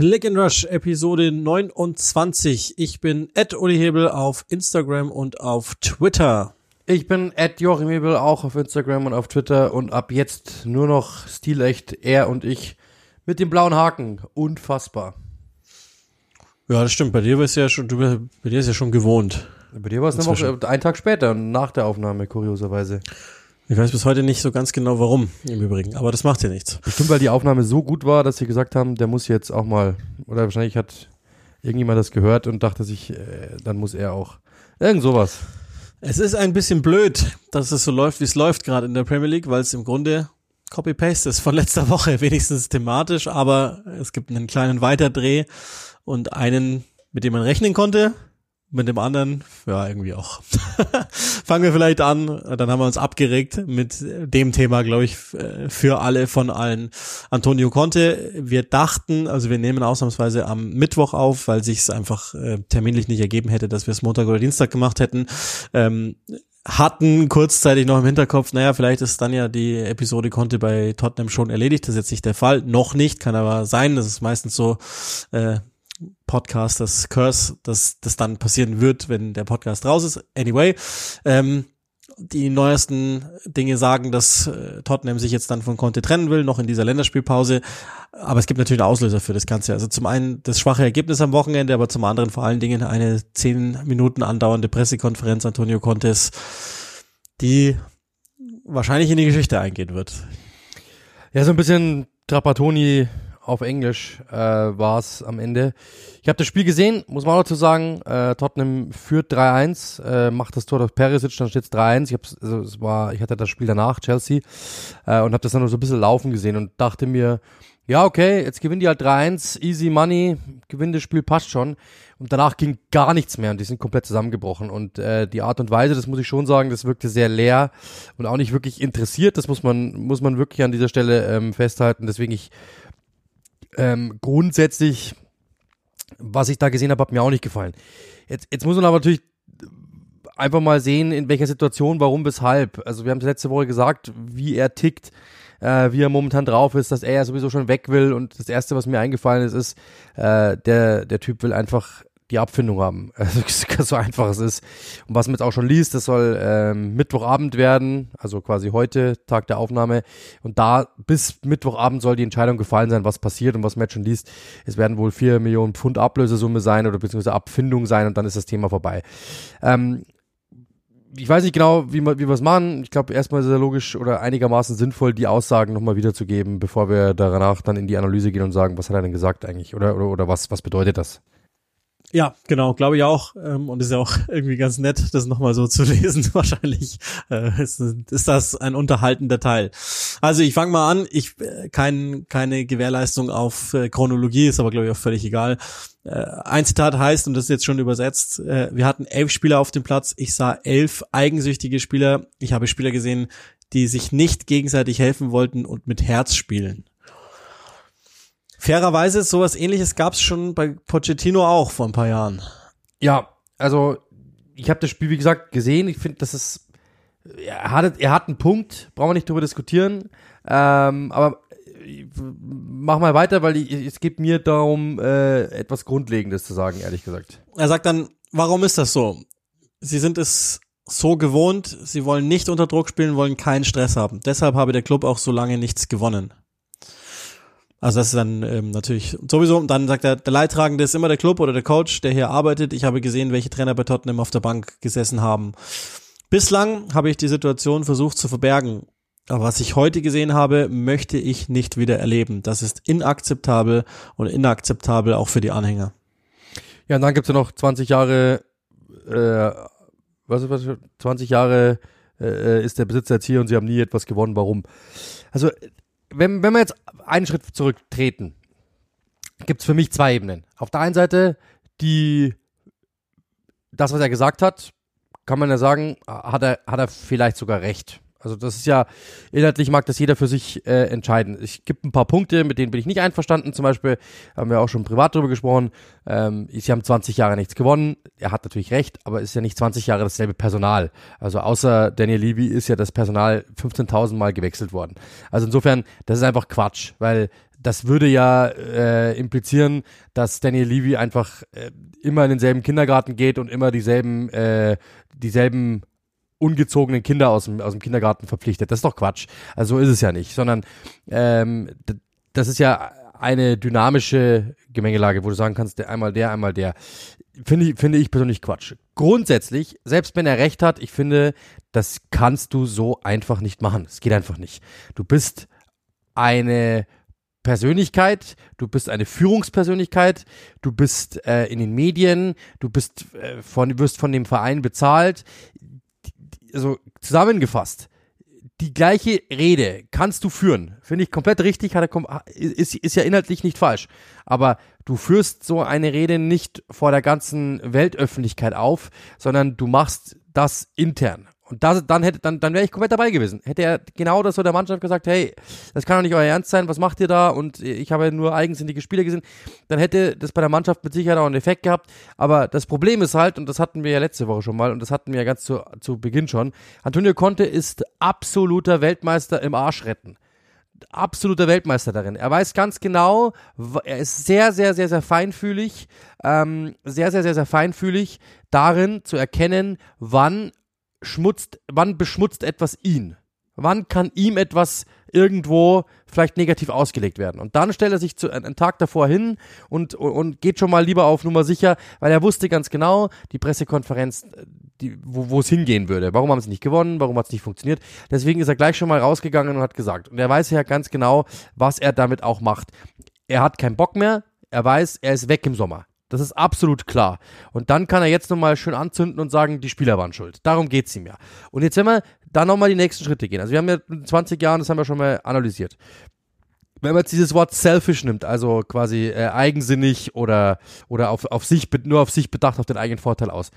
Click and Rush Episode 29. Ich bin Ed Uli Hebel auf Instagram und auf Twitter. Ich bin Ed Joachim Hebel auch auf Instagram und auf Twitter und ab jetzt nur noch stilecht er und ich mit dem blauen Haken. Unfassbar. Ja, das stimmt. Bei dir ist ja schon, du, bei dir ist ja schon gewohnt. Bei dir war es eine Woche, einen Tag später, nach der Aufnahme, kurioserweise. Ich weiß bis heute nicht so ganz genau warum, im Übrigen, aber das macht ja nichts. Bestimmt, weil die Aufnahme so gut war, dass sie gesagt haben, der muss jetzt auch mal, oder wahrscheinlich hat irgendjemand das gehört und dachte sich, äh, dann muss er auch. Irgend sowas. Es ist ein bisschen blöd, dass es so läuft, wie es läuft gerade in der Premier League, weil es im Grunde Copy-Paste ist von letzter Woche, wenigstens thematisch, aber es gibt einen kleinen Weiterdreh und einen, mit dem man rechnen konnte, mit dem anderen, ja, irgendwie auch. Fangen wir vielleicht an, dann haben wir uns abgeregt mit dem Thema, glaube ich, für alle von allen. Antonio Conte, wir dachten, also wir nehmen ausnahmsweise am Mittwoch auf, weil sich es einfach äh, terminlich nicht ergeben hätte, dass wir es Montag oder Dienstag gemacht hätten. Ähm, hatten kurzzeitig noch im Hinterkopf, naja, vielleicht ist dann ja die Episode Conte bei Tottenham schon erledigt. Das ist jetzt nicht der Fall. Noch nicht, kann aber sein. Das ist meistens so, äh, Podcast, das Curse, dass das dann passieren wird, wenn der Podcast raus ist. Anyway, ähm, die neuesten Dinge sagen, dass äh, Tottenham sich jetzt dann von Conte trennen will, noch in dieser Länderspielpause. Aber es gibt natürlich einen Auslöser für das Ganze. Also zum einen das schwache Ergebnis am Wochenende, aber zum anderen vor allen Dingen eine zehn Minuten andauernde Pressekonferenz Antonio Contes, die wahrscheinlich in die Geschichte eingehen wird. Ja, so ein bisschen Trapattoni auf Englisch äh, war es am Ende. Ich habe das Spiel gesehen, muss man auch dazu sagen. Äh, Tottenham führt 3-1, äh, macht das Tor durch Perisic, dann steht es 3-1. Ich, also, ich hatte das Spiel danach, Chelsea, äh, und habe das dann nur so ein bisschen laufen gesehen und dachte mir, ja, okay, jetzt gewinnen die halt 3-1, easy money, gewinnt das Spiel, passt schon. Und danach ging gar nichts mehr und die sind komplett zusammengebrochen. Und äh, die Art und Weise, das muss ich schon sagen, das wirkte sehr leer und auch nicht wirklich interessiert. Das muss man, muss man wirklich an dieser Stelle ähm, festhalten. Deswegen ich ähm, grundsätzlich, was ich da gesehen habe, hat mir auch nicht gefallen. Jetzt, jetzt muss man aber natürlich einfach mal sehen, in welcher Situation, warum, weshalb. Also wir haben es letzte Woche gesagt, wie er tickt, äh, wie er momentan drauf ist, dass er ja sowieso schon weg will. Und das Erste, was mir eingefallen ist, ist, äh, der, der Typ will einfach die Abfindung haben. Also so einfach es ist. Und was man jetzt auch schon liest, das soll ähm, Mittwochabend werden, also quasi heute, Tag der Aufnahme. Und da bis Mittwochabend soll die Entscheidung gefallen sein, was passiert und was man jetzt schon liest. Es werden wohl vier Millionen Pfund Ablösesumme sein oder beziehungsweise Abfindung sein und dann ist das Thema vorbei. Ähm, ich weiß nicht genau, wie, wir es machen. Ich glaube, erstmal ist es logisch oder einigermaßen sinnvoll, die Aussagen nochmal wiederzugeben, bevor wir danach dann in die Analyse gehen und sagen, was hat er denn gesagt eigentlich oder, oder, oder was, was bedeutet das? Ja, genau, glaube ich auch. Ähm, und ist ja auch irgendwie ganz nett, das nochmal so zu lesen. Wahrscheinlich äh, ist, ist das ein unterhaltender Teil. Also ich fange mal an. Ich äh, kein, keine Gewährleistung auf äh, Chronologie, ist aber glaube ich auch völlig egal. Ein Zitat heißt, und das ist jetzt schon übersetzt, wir hatten elf Spieler auf dem Platz. Ich sah elf eigensüchtige Spieler. Ich habe Spieler gesehen, die sich nicht gegenseitig helfen wollten und mit Herz spielen. Fairerweise, sowas ähnliches gab es schon bei Pochettino auch vor ein paar Jahren. Ja, also ich habe das Spiel, wie gesagt, gesehen. Ich finde, das ist. Er hat, er hat einen Punkt, brauchen wir nicht drüber diskutieren. Ähm, aber mach mal weiter, weil ich, es geht mir darum, äh, etwas Grundlegendes zu sagen, ehrlich gesagt. Er sagt dann, warum ist das so? Sie sind es so gewohnt, sie wollen nicht unter Druck spielen, wollen keinen Stress haben. Deshalb habe der Club auch so lange nichts gewonnen. Also das ist dann ähm, natürlich sowieso. Und dann sagt er, der Leidtragende ist immer der Club oder der Coach, der hier arbeitet. Ich habe gesehen, welche Trainer bei Tottenham auf der Bank gesessen haben. Bislang habe ich die Situation versucht zu verbergen. Aber was ich heute gesehen habe, möchte ich nicht wieder erleben. Das ist inakzeptabel und inakzeptabel auch für die Anhänger. Ja, und dann gibt's ja noch 20 Jahre, äh, was, was 20 Jahre äh, ist der Besitzer jetzt hier und sie haben nie etwas gewonnen. Warum? Also wenn, wenn wir jetzt einen Schritt zurücktreten, gibt es für mich zwei Ebenen. Auf der einen Seite die, das, was er gesagt hat, kann man ja sagen, hat er, hat er vielleicht sogar recht. Also das ist ja, inhaltlich mag das jeder für sich äh, entscheiden. Ich gibt ein paar Punkte, mit denen bin ich nicht einverstanden. Zum Beispiel haben wir auch schon privat darüber gesprochen. Ähm, sie haben 20 Jahre nichts gewonnen. Er hat natürlich recht, aber ist ja nicht 20 Jahre dasselbe Personal. Also außer Daniel Levy ist ja das Personal 15.000 Mal gewechselt worden. Also insofern, das ist einfach Quatsch, weil das würde ja äh, implizieren, dass Daniel Levy einfach äh, immer in denselben Kindergarten geht und immer dieselben, äh, dieselben ungezogenen Kinder aus dem, aus dem Kindergarten verpflichtet. Das ist doch Quatsch. Also so ist es ja nicht, sondern ähm, das ist ja eine dynamische Gemengelage, wo du sagen kannst, der, einmal der, einmal der. Finde ich, finde ich persönlich Quatsch. Grundsätzlich, selbst wenn er recht hat, ich finde, das kannst du so einfach nicht machen. Es geht einfach nicht. Du bist eine Persönlichkeit, du bist eine Führungspersönlichkeit, du bist äh, in den Medien, du bist äh, von, wirst von dem Verein bezahlt. Also zusammengefasst, die gleiche Rede kannst du führen. Finde ich komplett richtig, hat er, ist, ist ja inhaltlich nicht falsch. Aber du führst so eine Rede nicht vor der ganzen Weltöffentlichkeit auf, sondern du machst das intern. Und das, dann hätte, dann, dann wäre ich komplett dabei gewesen. Hätte er genau das so der Mannschaft gesagt, hey, das kann doch nicht euer Ernst sein, was macht ihr da? Und ich habe nur eigensinnige Spieler gesehen, dann hätte das bei der Mannschaft mit Sicherheit auch einen Effekt gehabt. Aber das Problem ist halt, und das hatten wir ja letzte Woche schon mal, und das hatten wir ja ganz zu, zu Beginn schon, Antonio Conte ist absoluter Weltmeister im Arsch retten absoluter Weltmeister darin. Er weiß ganz genau, er ist sehr, sehr, sehr, sehr feinfühlig, ähm, sehr, sehr, sehr, sehr feinfühlig darin zu erkennen, wann schmutzt, wann beschmutzt etwas ihn? Wann kann ihm etwas irgendwo vielleicht negativ ausgelegt werden? Und dann stellt er sich zu, einen Tag davor hin und, und geht schon mal lieber auf Nummer sicher, weil er wusste ganz genau, die Pressekonferenz, die, wo, wo es hingehen würde. Warum haben sie nicht gewonnen? Warum hat es nicht funktioniert? Deswegen ist er gleich schon mal rausgegangen und hat gesagt. Und er weiß ja ganz genau, was er damit auch macht. Er hat keinen Bock mehr. Er weiß, er ist weg im Sommer. Das ist absolut klar. Und dann kann er jetzt nochmal schön anzünden und sagen, die Spieler waren schuld. Darum geht's ihm ja. Und jetzt wenn wir da nochmal die nächsten Schritte gehen. Also wir haben ja in 20 Jahren, das haben wir schon mal analysiert. Wenn man jetzt dieses Wort selfish nimmt, also quasi äh, eigensinnig oder, oder auf, auf sich, nur auf sich bedacht, auf den eigenen Vorteil aus.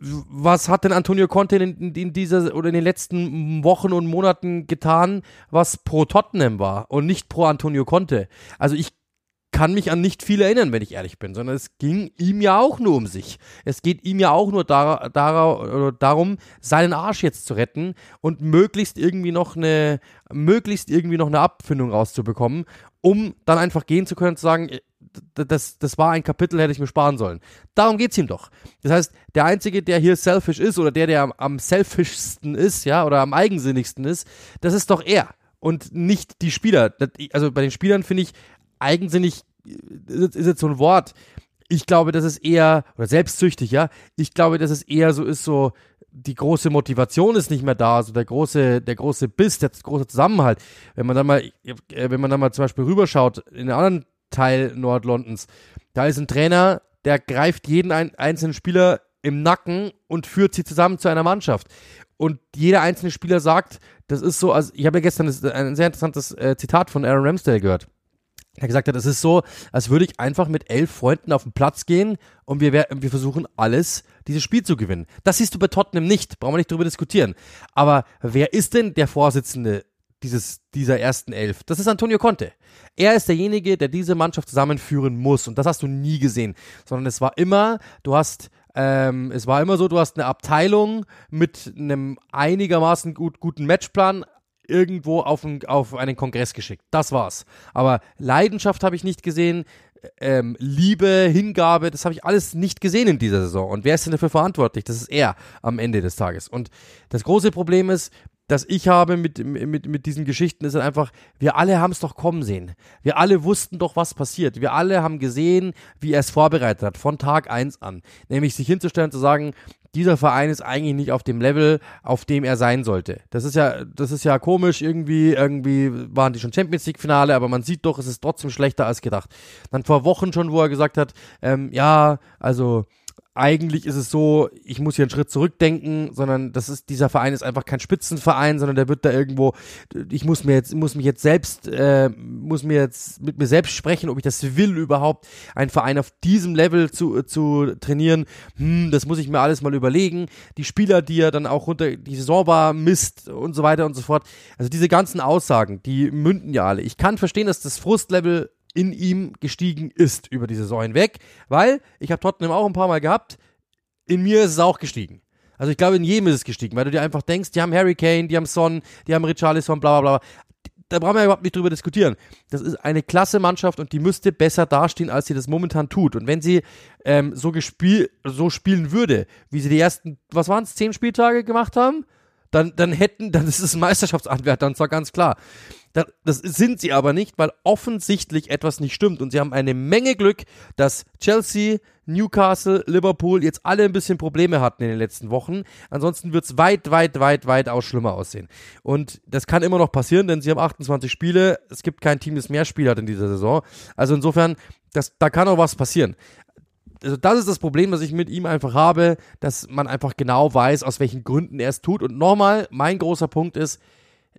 Was hat denn Antonio Conte in, in dieser oder in den letzten Wochen und Monaten getan, was pro Tottenham war und nicht pro Antonio Conte? Also ich kann mich an nicht viel erinnern, wenn ich ehrlich bin, sondern es ging ihm ja auch nur um sich. Es geht ihm ja auch nur dar, dar, darum, seinen Arsch jetzt zu retten und möglichst irgendwie noch eine, möglichst irgendwie noch eine Abfindung rauszubekommen, um dann einfach gehen zu können und zu sagen, äh, das, das war ein Kapitel, hätte ich mir sparen sollen. Darum geht es ihm doch. Das heißt, der Einzige, der hier selfish ist oder der, der am, am selfischsten ist, ja, oder am eigensinnigsten ist, das ist doch er und nicht die Spieler. Also bei den Spielern finde ich, eigensinnig ist, ist jetzt so ein Wort. Ich glaube, das ist eher, oder selbstsüchtig, ja. Ich glaube, dass es eher so ist, so, die große Motivation ist nicht mehr da, also der große, der große Biss, der große Zusammenhalt. Wenn man dann mal, äh, wenn man dann mal zum Beispiel rüberschaut, in einen anderen Teil Nordlondons, da ist ein Trainer, der greift jeden ein, einzelnen Spieler im Nacken und führt sie zusammen zu einer Mannschaft. Und jeder einzelne Spieler sagt, das ist so, also ich habe ja gestern ein sehr interessantes äh, Zitat von Aaron Ramsdale gehört er gesagt hat, es ist so, als würde ich einfach mit elf Freunden auf den Platz gehen und wir, wir versuchen alles, dieses Spiel zu gewinnen. Das siehst du bei Tottenham nicht, brauchen wir nicht darüber diskutieren. Aber wer ist denn der Vorsitzende dieses, dieser ersten Elf? Das ist Antonio Conte. Er ist derjenige, der diese Mannschaft zusammenführen muss und das hast du nie gesehen, sondern es war immer, du hast ähm, es war immer so, du hast eine Abteilung mit einem einigermaßen gut, guten Matchplan, irgendwo auf, ein, auf einen Kongress geschickt. Das war's. Aber Leidenschaft habe ich nicht gesehen. Ähm, Liebe, Hingabe, das habe ich alles nicht gesehen in dieser Saison. Und wer ist denn dafür verantwortlich? Das ist er am Ende des Tages. Und das große Problem ist, das ich habe mit, mit, mit diesen Geschichten ist halt einfach, wir alle haben es doch kommen sehen. Wir alle wussten doch, was passiert. Wir alle haben gesehen, wie er es vorbereitet hat, von Tag eins an. Nämlich sich hinzustellen, zu sagen, dieser Verein ist eigentlich nicht auf dem Level, auf dem er sein sollte. Das ist ja, das ist ja komisch, irgendwie, irgendwie waren die schon Champions League Finale, aber man sieht doch, es ist trotzdem schlechter als gedacht. Dann vor Wochen schon, wo er gesagt hat, ähm, ja, also eigentlich ist es so, ich muss hier einen Schritt zurückdenken, sondern das ist, dieser Verein ist einfach kein Spitzenverein, sondern der wird da irgendwo, ich muss mir jetzt, muss mich jetzt selbst, äh, muss mir jetzt mit mir selbst sprechen, ob ich das will überhaupt, einen Verein auf diesem Level zu, zu trainieren, hm, das muss ich mir alles mal überlegen. Die Spieler, die er dann auch runter, die Saison war, Mist und so weiter und so fort. Also diese ganzen Aussagen, die münden ja alle. Ich kann verstehen, dass das Frustlevel in ihm gestiegen ist über die Saison hinweg, weil ich habe Tottenham auch ein paar Mal gehabt, in mir ist es auch gestiegen. Also ich glaube, in jedem ist es gestiegen, weil du dir einfach denkst, die haben Harry Kane, die haben Son, die haben Richarlison, bla bla bla. da brauchen wir überhaupt nicht drüber diskutieren. Das ist eine klasse Mannschaft und die müsste besser dastehen, als sie das momentan tut. Und wenn sie ähm, so, gespiel so spielen würde, wie sie die ersten, was waren es, zehn Spieltage gemacht haben, dann, dann hätten, dann ist es ein Meisterschaftsanwärter, und zwar ganz klar. Das, sind sie aber nicht, weil offensichtlich etwas nicht stimmt. Und sie haben eine Menge Glück, dass Chelsea, Newcastle, Liverpool jetzt alle ein bisschen Probleme hatten in den letzten Wochen. Ansonsten wird es weit, weit, weit, weit aus schlimmer aussehen. Und das kann immer noch passieren, denn sie haben 28 Spiele. Es gibt kein Team, das mehr Spiele hat in dieser Saison. Also insofern, das, da kann auch was passieren also das ist das Problem, das ich mit ihm einfach habe, dass man einfach genau weiß, aus welchen Gründen er es tut. Und nochmal, mein großer Punkt ist,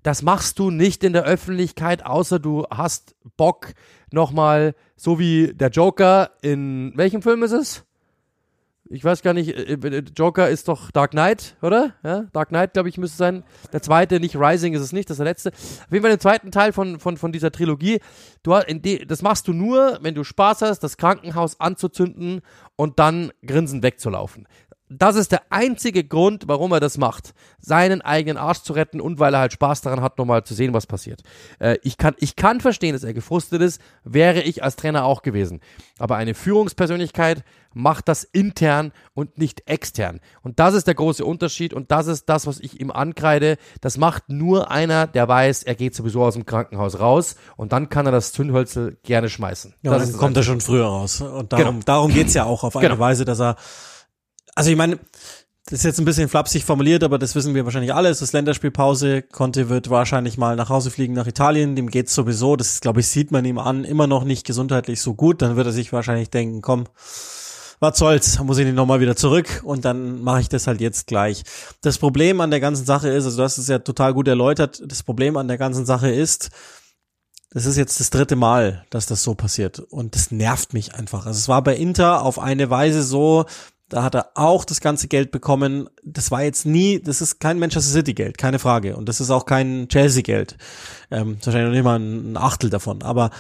das machst du nicht in der Öffentlichkeit, außer du hast Bock nochmal, so wie der Joker in welchem Film ist es? Ich weiß gar nicht, äh, äh, Joker ist doch Dark Knight, oder? Ja, Dark Knight, glaube ich, müsste sein. Der zweite, nicht Rising ist es nicht, das ist der letzte. Auf jeden Fall den zweiten Teil von, von, von dieser Trilogie. Du, das machst du nur, wenn du Spaß hast, das Krankenhaus anzuzünden und dann grinsend wegzulaufen. Das ist der einzige Grund, warum er das macht. Seinen eigenen Arsch zu retten und weil er halt Spaß daran hat, nochmal zu sehen, was passiert. Äh, ich, kann, ich kann verstehen, dass er gefrustet ist, wäre ich als Trainer auch gewesen. Aber eine Führungspersönlichkeit macht das intern und nicht extern. Und das ist der große Unterschied und das ist das, was ich ihm ankreide. Das macht nur einer, der weiß, er geht sowieso aus dem Krankenhaus raus und dann kann er das Zündhölzel gerne schmeißen. Ja, das dann kommt er schon früher raus. Und darum, genau. darum geht's ja auch auf eine genau. Weise, dass er also ich meine, das ist jetzt ein bisschen flapsig formuliert, aber das wissen wir wahrscheinlich alle. Es ist Länderspielpause. Conte wird wahrscheinlich mal nach Hause fliegen nach Italien. Dem geht's sowieso. Das, glaube ich, sieht man ihm an. Immer noch nicht gesundheitlich so gut. Dann wird er sich wahrscheinlich denken, komm, was soll's, muss ich nicht nochmal wieder zurück und dann mache ich das halt jetzt gleich. Das Problem an der ganzen Sache ist, also du hast es ja total gut erläutert, das Problem an der ganzen Sache ist, das ist jetzt das dritte Mal, dass das so passiert und das nervt mich einfach. Also es war bei Inter auf eine Weise so, da hat er auch das ganze Geld bekommen. Das war jetzt nie, das ist kein Manchester City Geld, keine Frage. Und das ist auch kein Chelsea Geld. Ähm, wahrscheinlich noch nicht mal ein Achtel davon. Aber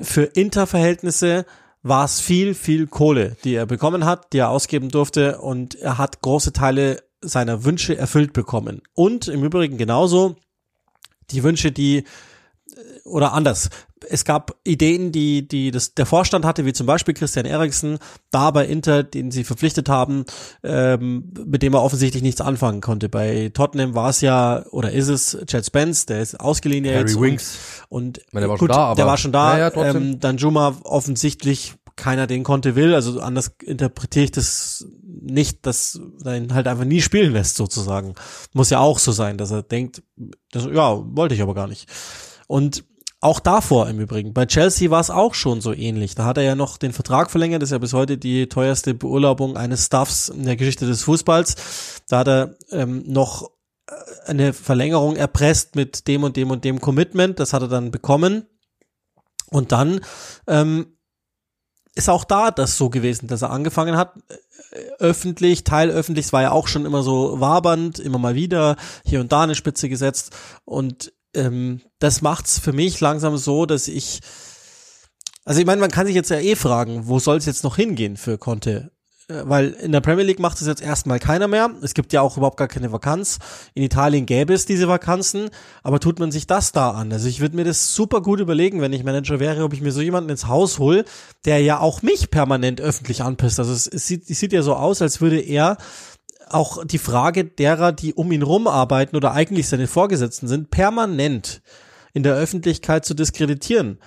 für Inter-Verhältnisse war es viel, viel Kohle, die er bekommen hat, die er ausgeben durfte. Und er hat große Teile seiner Wünsche erfüllt bekommen. Und im Übrigen genauso die Wünsche, die oder anders. Es gab Ideen, die, die das, der Vorstand hatte, wie zum Beispiel Christian Eriksen, da bei Inter, den sie verpflichtet haben, ähm, mit dem er offensichtlich nichts anfangen konnte. Bei Tottenham war es ja, oder ist es, Chad Spence, der ist ausgeliehen Harry jetzt. Winks. Und, und meine, der war gut, schon da, der war schon da. Ja, ja, ähm, dann Juma offensichtlich keiner den konnte will, also anders interpretiere ich das nicht, dass er ihn halt einfach nie spielen lässt sozusagen. Muss ja auch so sein, dass er denkt, das, ja, wollte ich aber gar nicht. Und auch davor im Übrigen. Bei Chelsea war es auch schon so ähnlich. Da hat er ja noch den Vertrag verlängert. Das ist ja bis heute die teuerste Beurlaubung eines Staffs in der Geschichte des Fußballs. Da hat er ähm, noch äh, eine Verlängerung erpresst mit dem und dem und dem Commitment. Das hat er dann bekommen. Und dann ähm, ist auch da das so gewesen, dass er angefangen hat, äh, öffentlich, teilöffentlich, es war ja auch schon immer so wabernd, immer mal wieder, hier und da eine Spitze gesetzt und ähm, das macht's für mich langsam so, dass ich, also ich meine, man kann sich jetzt ja eh fragen, wo soll es jetzt noch hingehen für Conte? Äh, weil in der Premier League macht es jetzt erstmal keiner mehr. Es gibt ja auch überhaupt gar keine Vakanz. In Italien gäbe es diese Vakanzen, aber tut man sich das da an? Also ich würde mir das super gut überlegen, wenn ich Manager wäre, ob ich mir so jemanden ins Haus hole, der ja auch mich permanent öffentlich anpisst. Also es, es, sieht, es sieht ja so aus, als würde er auch die Frage derer, die um ihn rum arbeiten oder eigentlich seine Vorgesetzten sind, permanent in der Öffentlichkeit zu diskreditieren.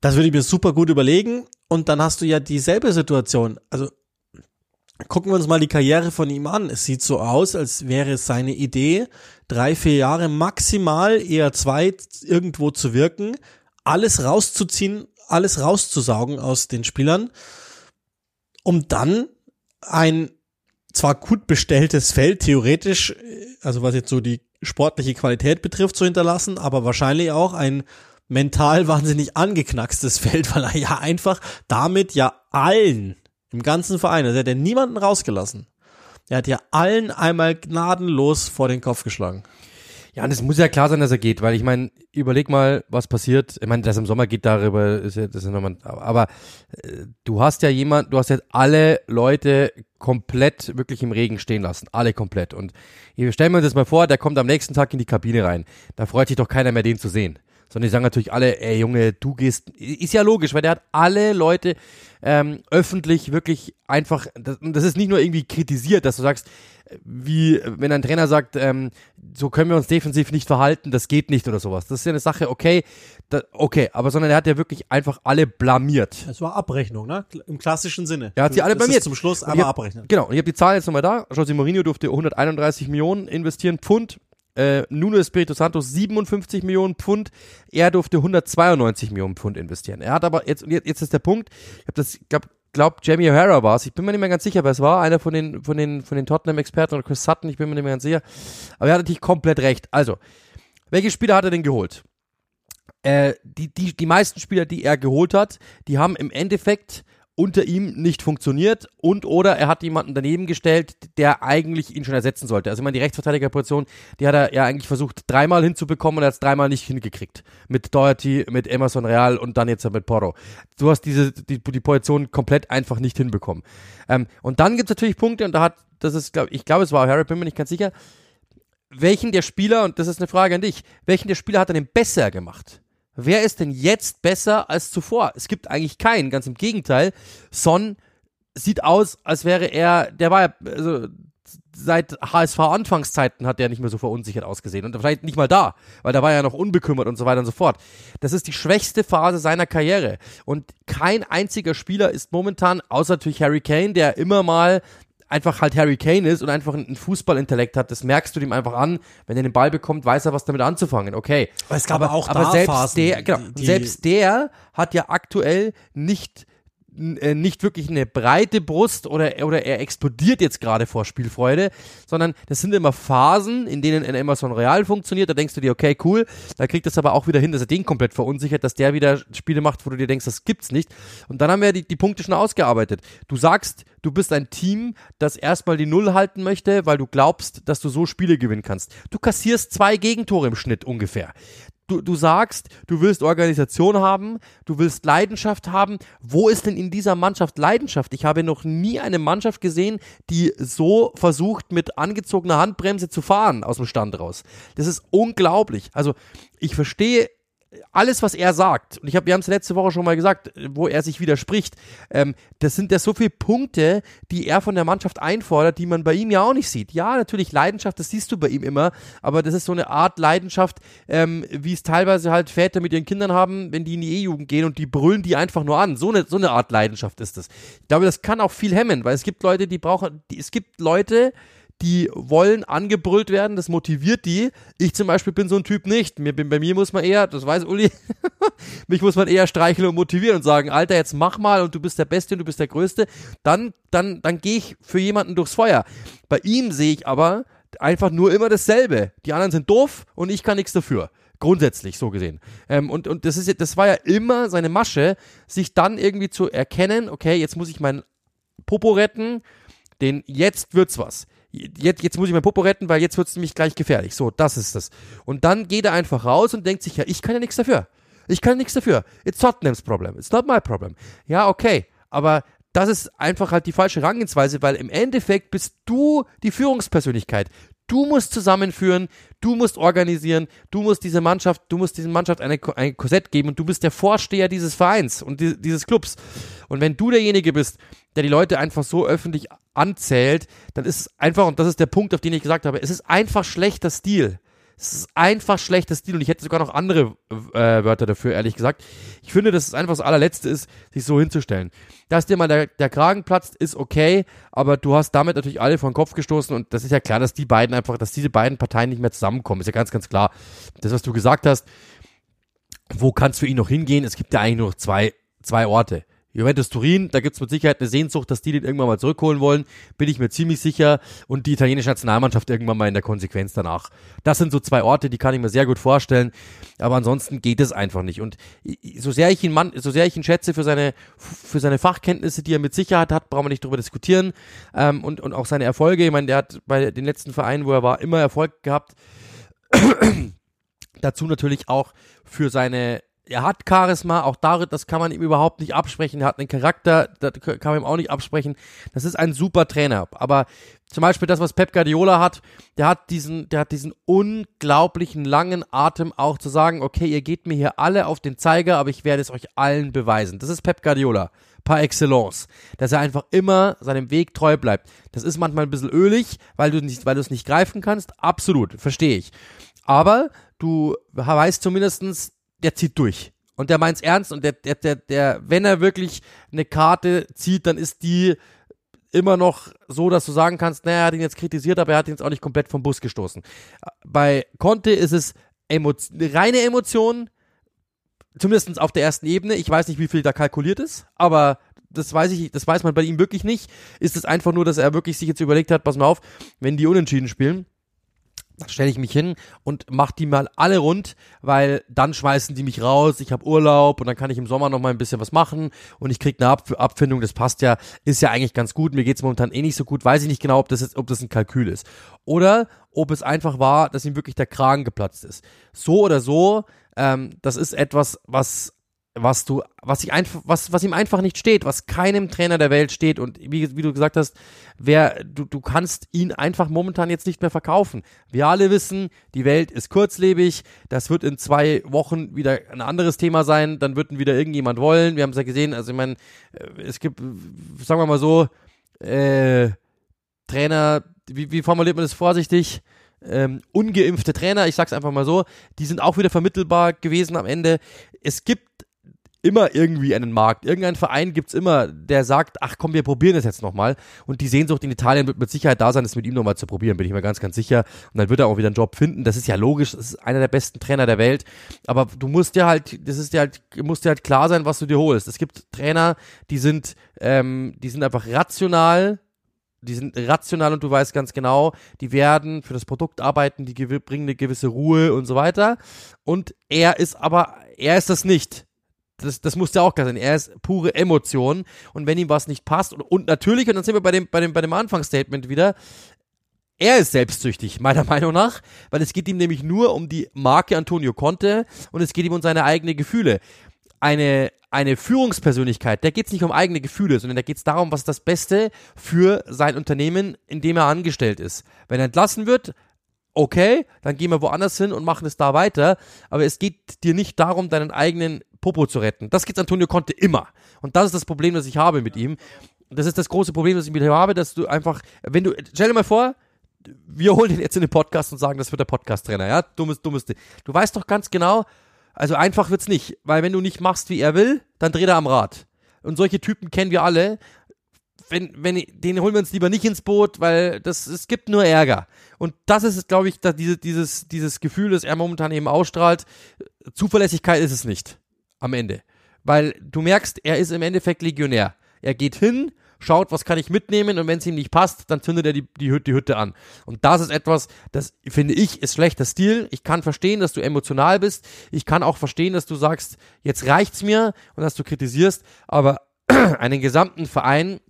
Das würde ich mir super gut überlegen. Und dann hast du ja dieselbe Situation. Also gucken wir uns mal die Karriere von ihm an. Es sieht so aus, als wäre es seine Idee, drei, vier Jahre maximal, eher zwei, irgendwo zu wirken, alles rauszuziehen, alles rauszusaugen aus den Spielern, um dann ein zwar gut bestelltes Feld, theoretisch, also was jetzt so die sportliche Qualität betrifft, zu hinterlassen, aber wahrscheinlich auch ein mental wahnsinnig angeknackstes Feld, weil er ja einfach damit ja allen im ganzen Verein, also er hat ja niemanden rausgelassen. Er hat ja allen einmal gnadenlos vor den Kopf geschlagen. Ja, und es muss ja klar sein, dass er geht, weil ich meine, überleg mal, was passiert. Ich meine, dass im Sommer geht darüber, ist ja, das ist nochmal, aber äh, du hast ja jemand, du hast jetzt alle Leute komplett wirklich im Regen stehen lassen. Alle komplett. Und stellen wir uns das mal vor, der kommt am nächsten Tag in die Kabine rein. Da freut sich doch keiner mehr, den zu sehen. Sondern die sagen natürlich alle, ey Junge, du gehst, ist ja logisch, weil der hat alle Leute ähm, öffentlich wirklich einfach, das, das ist nicht nur irgendwie kritisiert, dass du sagst, wie wenn ein Trainer sagt, ähm, so können wir uns defensiv nicht verhalten, das geht nicht oder sowas. Das ist ja eine Sache, okay, da, okay, aber sondern er hat ja wirklich einfach alle blamiert. Es war Abrechnung, ne? Im klassischen Sinne. Er hat sie alle Das ist blamiert. Zum Schluss aber abrechnen. Genau, und ich habe die Zahlen jetzt nochmal da. José Mourinho durfte 131 Millionen investieren, Pfund. Äh, Nuno Espirito Santo 57 Millionen Pfund. Er durfte 192 Millionen Pfund investieren. Er hat aber jetzt, jetzt ist der Punkt, ich habe das, glaub, glaub Jamie O'Hara war es. Ich bin mir nicht mehr ganz sicher, wer es war. Einer von den, von den, von den Tottenham-Experten oder Chris Sutton, ich bin mir nicht mehr ganz sicher. Aber er hat natürlich komplett recht. Also, welche Spieler hat er denn geholt? Äh, die, die, die meisten Spieler, die er geholt hat, die haben im Endeffekt unter ihm nicht funktioniert und oder er hat jemanden daneben gestellt, der eigentlich ihn schon ersetzen sollte. Also ich meine, die Rechtsverteidigerposition, die hat er ja eigentlich versucht dreimal hinzubekommen und er hat es dreimal nicht hingekriegt. Mit Doherty, mit Emerson Real und dann jetzt mit Porro. Du hast diese, die, die Position komplett einfach nicht hinbekommen. Ähm, und dann gibt es natürlich Punkte und da hat, das ist, glaub, ich glaube, es war Harry, bin mir nicht ganz sicher, welchen der Spieler, und das ist eine Frage an dich, welchen der Spieler hat er denn besser gemacht? Wer ist denn jetzt besser als zuvor? Es gibt eigentlich keinen, ganz im Gegenteil. Son sieht aus, als wäre er, der war ja, also seit HSV-Anfangszeiten hat der nicht mehr so verunsichert ausgesehen und vielleicht nicht mal da, weil da war er noch unbekümmert und so weiter und so fort. Das ist die schwächste Phase seiner Karriere und kein einziger Spieler ist momentan, außer natürlich Harry Kane, der immer mal einfach halt Harry Kane ist und einfach einen Fußballintellekt hat, das merkst du ihm einfach an. Wenn er den Ball bekommt, weiß er, was damit anzufangen. Okay. Aber es gab auch aber selbst Phasen, der, genau, die- selbst der hat ja aktuell nicht nicht wirklich eine breite Brust oder, oder er explodiert jetzt gerade vor Spielfreude, sondern das sind immer Phasen, in denen ein Emerson Real funktioniert. Da denkst du dir, okay, cool, da kriegt das aber auch wieder hin, dass er den komplett verunsichert, dass der wieder Spiele macht, wo du dir denkst, das gibt's nicht. Und dann haben wir die, die Punkte schon ausgearbeitet. Du sagst, du bist ein Team, das erstmal die Null halten möchte, weil du glaubst, dass du so Spiele gewinnen kannst. Du kassierst zwei Gegentore im Schnitt ungefähr. Du, du sagst, du willst Organisation haben, du willst Leidenschaft haben. Wo ist denn in dieser Mannschaft Leidenschaft? Ich habe noch nie eine Mannschaft gesehen, die so versucht, mit angezogener Handbremse zu fahren aus dem Stand raus. Das ist unglaublich. Also, ich verstehe alles, was er sagt, und ich hab, wir haben es letzte Woche schon mal gesagt, wo er sich widerspricht, ähm, das sind ja so viele Punkte, die er von der Mannschaft einfordert, die man bei ihm ja auch nicht sieht. Ja, natürlich Leidenschaft, das siehst du bei ihm immer, aber das ist so eine Art Leidenschaft, ähm, wie es teilweise halt Väter mit ihren Kindern haben, wenn die in die E-Jugend gehen und die brüllen die einfach nur an. So eine, so eine Art Leidenschaft ist das. Ich glaube, das kann auch viel hemmen, weil es gibt Leute, die brauchen, die, es gibt Leute, wollen angebrüllt werden, das motiviert die. Ich zum Beispiel bin so ein Typ nicht. Mir, bei mir muss man eher, das weiß Uli, mich muss man eher streicheln und motivieren und sagen, Alter, jetzt mach mal und du bist der Beste und du bist der Größte. Dann, dann, dann gehe ich für jemanden durchs Feuer. Bei ihm sehe ich aber einfach nur immer dasselbe. Die anderen sind doof und ich kann nichts dafür. Grundsätzlich, so gesehen. Ähm, und, und das ist das war ja immer seine Masche, sich dann irgendwie zu erkennen, okay, jetzt muss ich meinen Popo retten, den jetzt wird's was. Jetzt, jetzt muss ich mein Popo retten, weil jetzt wird's nämlich gleich gefährlich. So, das ist das. Und dann geht er einfach raus und denkt sich, ja, ich kann ja nichts dafür. Ich kann nichts dafür. It's Tottenham's problem. It's not my problem. Ja, okay. Aber das ist einfach halt die falsche Herangehensweise, weil im Endeffekt bist du die Führungspersönlichkeit. Du musst zusammenführen, du musst organisieren, du musst diese Mannschaft, du musst dieser Mannschaft eine, ein Korsett geben und du bist der Vorsteher dieses Vereins und di dieses Clubs. Und wenn du derjenige bist, der die Leute einfach so öffentlich anzählt, dann ist es einfach, und das ist der Punkt, auf den ich gesagt habe, es ist einfach schlechter Stil. Es ist einfach schlechter Stil und ich hätte sogar noch andere äh, Wörter dafür, ehrlich gesagt. Ich finde, dass es einfach das allerletzte ist, sich so hinzustellen. Dass dir mal der, der Kragen platzt, ist okay, aber du hast damit natürlich alle vor den Kopf gestoßen und das ist ja klar, dass die beiden einfach, dass diese beiden Parteien nicht mehr zusammenkommen. Ist ja ganz, ganz klar. Das, was du gesagt hast, wo kann es für ihn noch hingehen? Es gibt ja eigentlich nur noch zwei, zwei Orte. Juventus Turin, da gibt's mit Sicherheit eine Sehnsucht, dass die den irgendwann mal zurückholen wollen, bin ich mir ziemlich sicher. Und die italienische Nationalmannschaft irgendwann mal in der Konsequenz danach. Das sind so zwei Orte, die kann ich mir sehr gut vorstellen. Aber ansonsten geht es einfach nicht. Und so sehr ich ihn, Mann, so sehr ich ihn schätze für seine, für seine Fachkenntnisse, die er mit Sicherheit hat, brauchen wir nicht drüber diskutieren. Ähm, und, und auch seine Erfolge. Ich meine, der hat bei den letzten Vereinen, wo er war, immer Erfolg gehabt. Dazu natürlich auch für seine er hat Charisma, auch darin, das kann man ihm überhaupt nicht absprechen. Er hat einen Charakter, das kann man ihm auch nicht absprechen. Das ist ein super Trainer. Aber zum Beispiel das, was Pep Guardiola hat, der hat diesen, der hat diesen unglaublichen langen Atem auch zu sagen, okay, ihr geht mir hier alle auf den Zeiger, aber ich werde es euch allen beweisen. Das ist Pep Guardiola par excellence, dass er einfach immer seinem Weg treu bleibt. Das ist manchmal ein bisschen ölig, weil du nicht, weil du es nicht greifen kannst. Absolut, verstehe ich. Aber du weißt zumindestens, der zieht durch. Und der meint's ernst und der, der, der, der, wenn er wirklich eine Karte zieht, dann ist die immer noch so, dass du sagen kannst, naja, er hat ihn jetzt kritisiert, aber er hat ihn jetzt auch nicht komplett vom Bus gestoßen. Bei Conte ist es Emo reine Emotion, zumindest auf der ersten Ebene. Ich weiß nicht, wie viel da kalkuliert ist, aber das weiß ich, das weiß man bei ihm wirklich nicht. Ist es einfach nur, dass er wirklich sich jetzt überlegt hat, pass mal auf, wenn die unentschieden spielen, stelle ich mich hin und mach die mal alle rund, weil dann schmeißen die mich raus, ich habe Urlaub und dann kann ich im Sommer noch mal ein bisschen was machen und ich krieg eine Ab Abfindung, das passt ja, ist ja eigentlich ganz gut. Mir geht's momentan eh nicht so gut, weiß ich nicht genau, ob das jetzt, ob das ein Kalkül ist oder ob es einfach war, dass ihm wirklich der Kragen geplatzt ist. So oder so, ähm, das ist etwas, was was du, was ich einfach, was, was ihm einfach nicht steht, was keinem Trainer der Welt steht und wie, wie du gesagt hast, wer, du, du kannst ihn einfach momentan jetzt nicht mehr verkaufen. Wir alle wissen, die Welt ist kurzlebig, das wird in zwei Wochen wieder ein anderes Thema sein, dann wird wieder irgendjemand wollen. Wir haben es ja gesehen, also ich meine, äh, es gibt, sagen wir mal so, äh, Trainer, wie, wie formuliert man das vorsichtig? Ähm, ungeimpfte Trainer, ich sag's einfach mal so, die sind auch wieder vermittelbar gewesen am Ende. Es gibt immer irgendwie einen Markt. Irgendein Verein gibt's immer, der sagt, ach komm, wir probieren das jetzt nochmal. Und die Sehnsucht in Italien wird mit Sicherheit da sein, das mit ihm nochmal zu probieren, bin ich mir ganz, ganz sicher. Und dann wird er auch wieder einen Job finden. Das ist ja logisch, das ist einer der besten Trainer der Welt. Aber du musst dir halt, das ist dir halt, musst dir halt klar sein, was du dir holst. Es gibt Trainer, die sind, ähm, die sind einfach rational, die sind rational und du weißt ganz genau, die werden für das Produkt arbeiten, die bringen eine gewisse Ruhe und so weiter. Und er ist aber, er ist das nicht das, das muss ja auch klar sein. Er ist pure Emotion. Und wenn ihm was nicht passt, und, und natürlich, und dann sind wir bei dem, bei dem, bei dem Anfangsstatement wieder, er ist selbstsüchtig, meiner Meinung nach, weil es geht ihm nämlich nur um die Marke Antonio Conte und es geht ihm um seine eigenen Gefühle. Eine, eine Führungspersönlichkeit, da geht es nicht um eigene Gefühle, sondern da geht es darum, was ist das Beste für sein Unternehmen, in dem er angestellt ist. Wenn er entlassen wird, okay, dann gehen wir woanders hin und machen es da weiter. Aber es geht dir nicht darum, deinen eigenen Popo zu retten. Das geht Antonio Conte immer. Und das ist das Problem, das ich habe mit ihm. Das ist das große Problem, das ich mit ihm habe, dass du einfach, wenn du, stell dir mal vor, wir holen ihn jetzt in den Podcast und sagen, das wird der Podcast-Trainer, ja? Dummes, dummes Ding. Du weißt doch ganz genau, also einfach wird's nicht, weil wenn du nicht machst, wie er will, dann dreht er am Rad. Und solche Typen kennen wir alle. Wenn, wenn, den holen wir uns lieber nicht ins Boot, weil das, es gibt nur Ärger. Und das ist, glaube ich, da diese, dieses, dieses Gefühl, das er momentan eben ausstrahlt. Zuverlässigkeit ist es nicht am Ende. Weil du merkst, er ist im Endeffekt Legionär. Er geht hin, schaut, was kann ich mitnehmen und wenn es ihm nicht passt, dann zündet er die, die, die Hütte an. Und das ist etwas, das finde ich, ist schlechter Stil. Ich kann verstehen, dass du emotional bist. Ich kann auch verstehen, dass du sagst, jetzt reicht's mir und dass du kritisierst, aber einen gesamten Verein,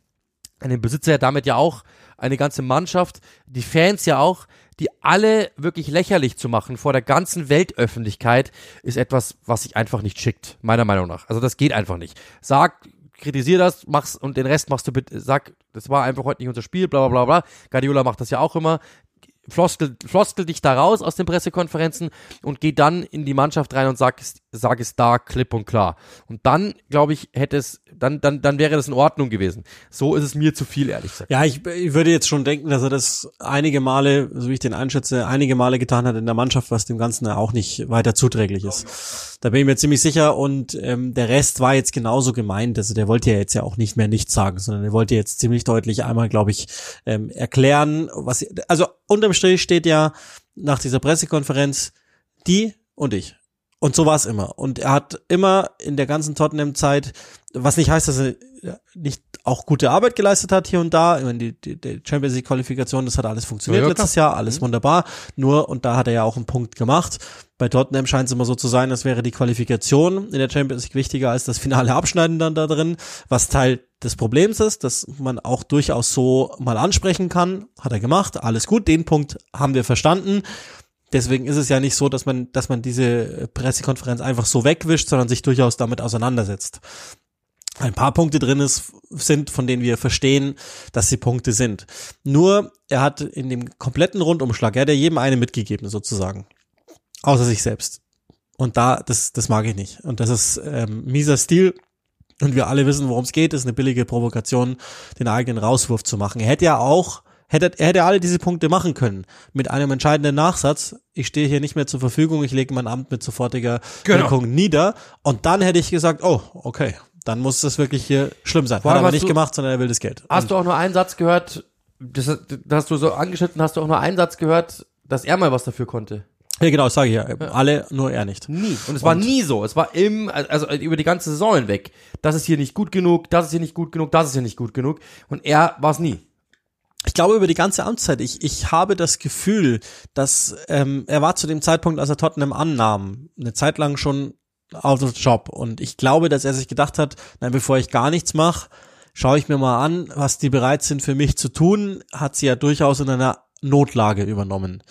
einen Besitzer ja damit ja auch, eine ganze Mannschaft, die Fans ja auch, die alle wirklich lächerlich zu machen vor der ganzen Weltöffentlichkeit, ist etwas, was sich einfach nicht schickt, meiner Meinung nach. Also das geht einfach nicht. Sag, kritisier das, mach's und den Rest machst du bitte, sag, das war einfach heute nicht unser Spiel, bla bla bla bla. Guardiola macht das ja auch immer floskel, floskel dich da raus aus den Pressekonferenzen und geh dann in die Mannschaft rein und sag, sag es da klipp und klar. Und dann, glaube ich, hätte es, dann, dann, dann wäre das in Ordnung gewesen. So ist es mir zu viel, ehrlich gesagt. Ja, ich, ich würde jetzt schon denken, dass er das einige Male, so wie ich den einschätze, einige Male getan hat in der Mannschaft, was dem Ganzen auch nicht weiter zuträglich ist. Da bin ich mir ziemlich sicher und ähm, der Rest war jetzt genauso gemeint. Also der wollte ja jetzt ja auch nicht mehr nichts sagen, sondern er wollte jetzt ziemlich deutlich einmal, glaube ich, ähm, erklären, was, also unterm Strich steht ja nach dieser Pressekonferenz die und ich. Und so war es immer. Und er hat immer in der ganzen Tottenham-Zeit, was nicht heißt, dass er nicht auch gute Arbeit geleistet hat hier und da. Ich meine, die, die, die Champions League Qualifikation, das hat alles funktioniert ja, letztes Jahr, alles mhm. wunderbar. Nur, und da hat er ja auch einen Punkt gemacht. Bei Tottenham scheint es immer so zu sein, als wäre die Qualifikation in der Champions League wichtiger als das finale Abschneiden dann da drin, was Teil des Problems ist, dass man auch durchaus so mal ansprechen kann. Hat er gemacht, alles gut, den Punkt haben wir verstanden Deswegen ist es ja nicht so, dass man, dass man diese Pressekonferenz einfach so wegwischt, sondern sich durchaus damit auseinandersetzt. Ein paar Punkte drin ist, sind, von denen wir verstehen, dass sie Punkte sind. Nur, er hat in dem kompletten Rundumschlag, er hat ja jedem eine mitgegeben, sozusagen. Außer sich selbst. Und da, das, das mag ich nicht. Und das ist ähm, mieser Stil. Und wir alle wissen, worum es geht. Ist eine billige Provokation, den eigenen Rauswurf zu machen. Er hätte ja auch hätte, er hätte alle diese Punkte machen können. Mit einem entscheidenden Nachsatz, ich stehe hier nicht mehr zur Verfügung, ich lege mein Amt mit sofortiger genau. Wirkung nieder. Und dann hätte ich gesagt, oh, okay, dann muss das wirklich hier schlimm sein. Hat er aber nicht du, gemacht, sondern er will das Geld. Hast Und du auch nur einen Satz gehört, das, das hast du so angeschnitten, hast du auch nur einen Satz gehört, dass er mal was dafür konnte? Ja, genau, das sage ich ja. Alle, nur er nicht. Nie. Und es war nie so. Es war im, also über die ganze Saison hinweg. Das ist hier nicht gut genug, das ist hier nicht gut genug, das ist hier nicht gut genug. Und er war es nie ich glaube über die ganze Amtszeit, ich, ich habe das Gefühl, dass ähm, er war zu dem Zeitpunkt, als er Tottenham annahm, eine Zeit lang schon out of job. Und ich glaube, dass er sich gedacht hat, nein, bevor ich gar nichts mache, schaue ich mir mal an, was die bereit sind für mich zu tun, hat sie ja durchaus in einer Notlage übernommen.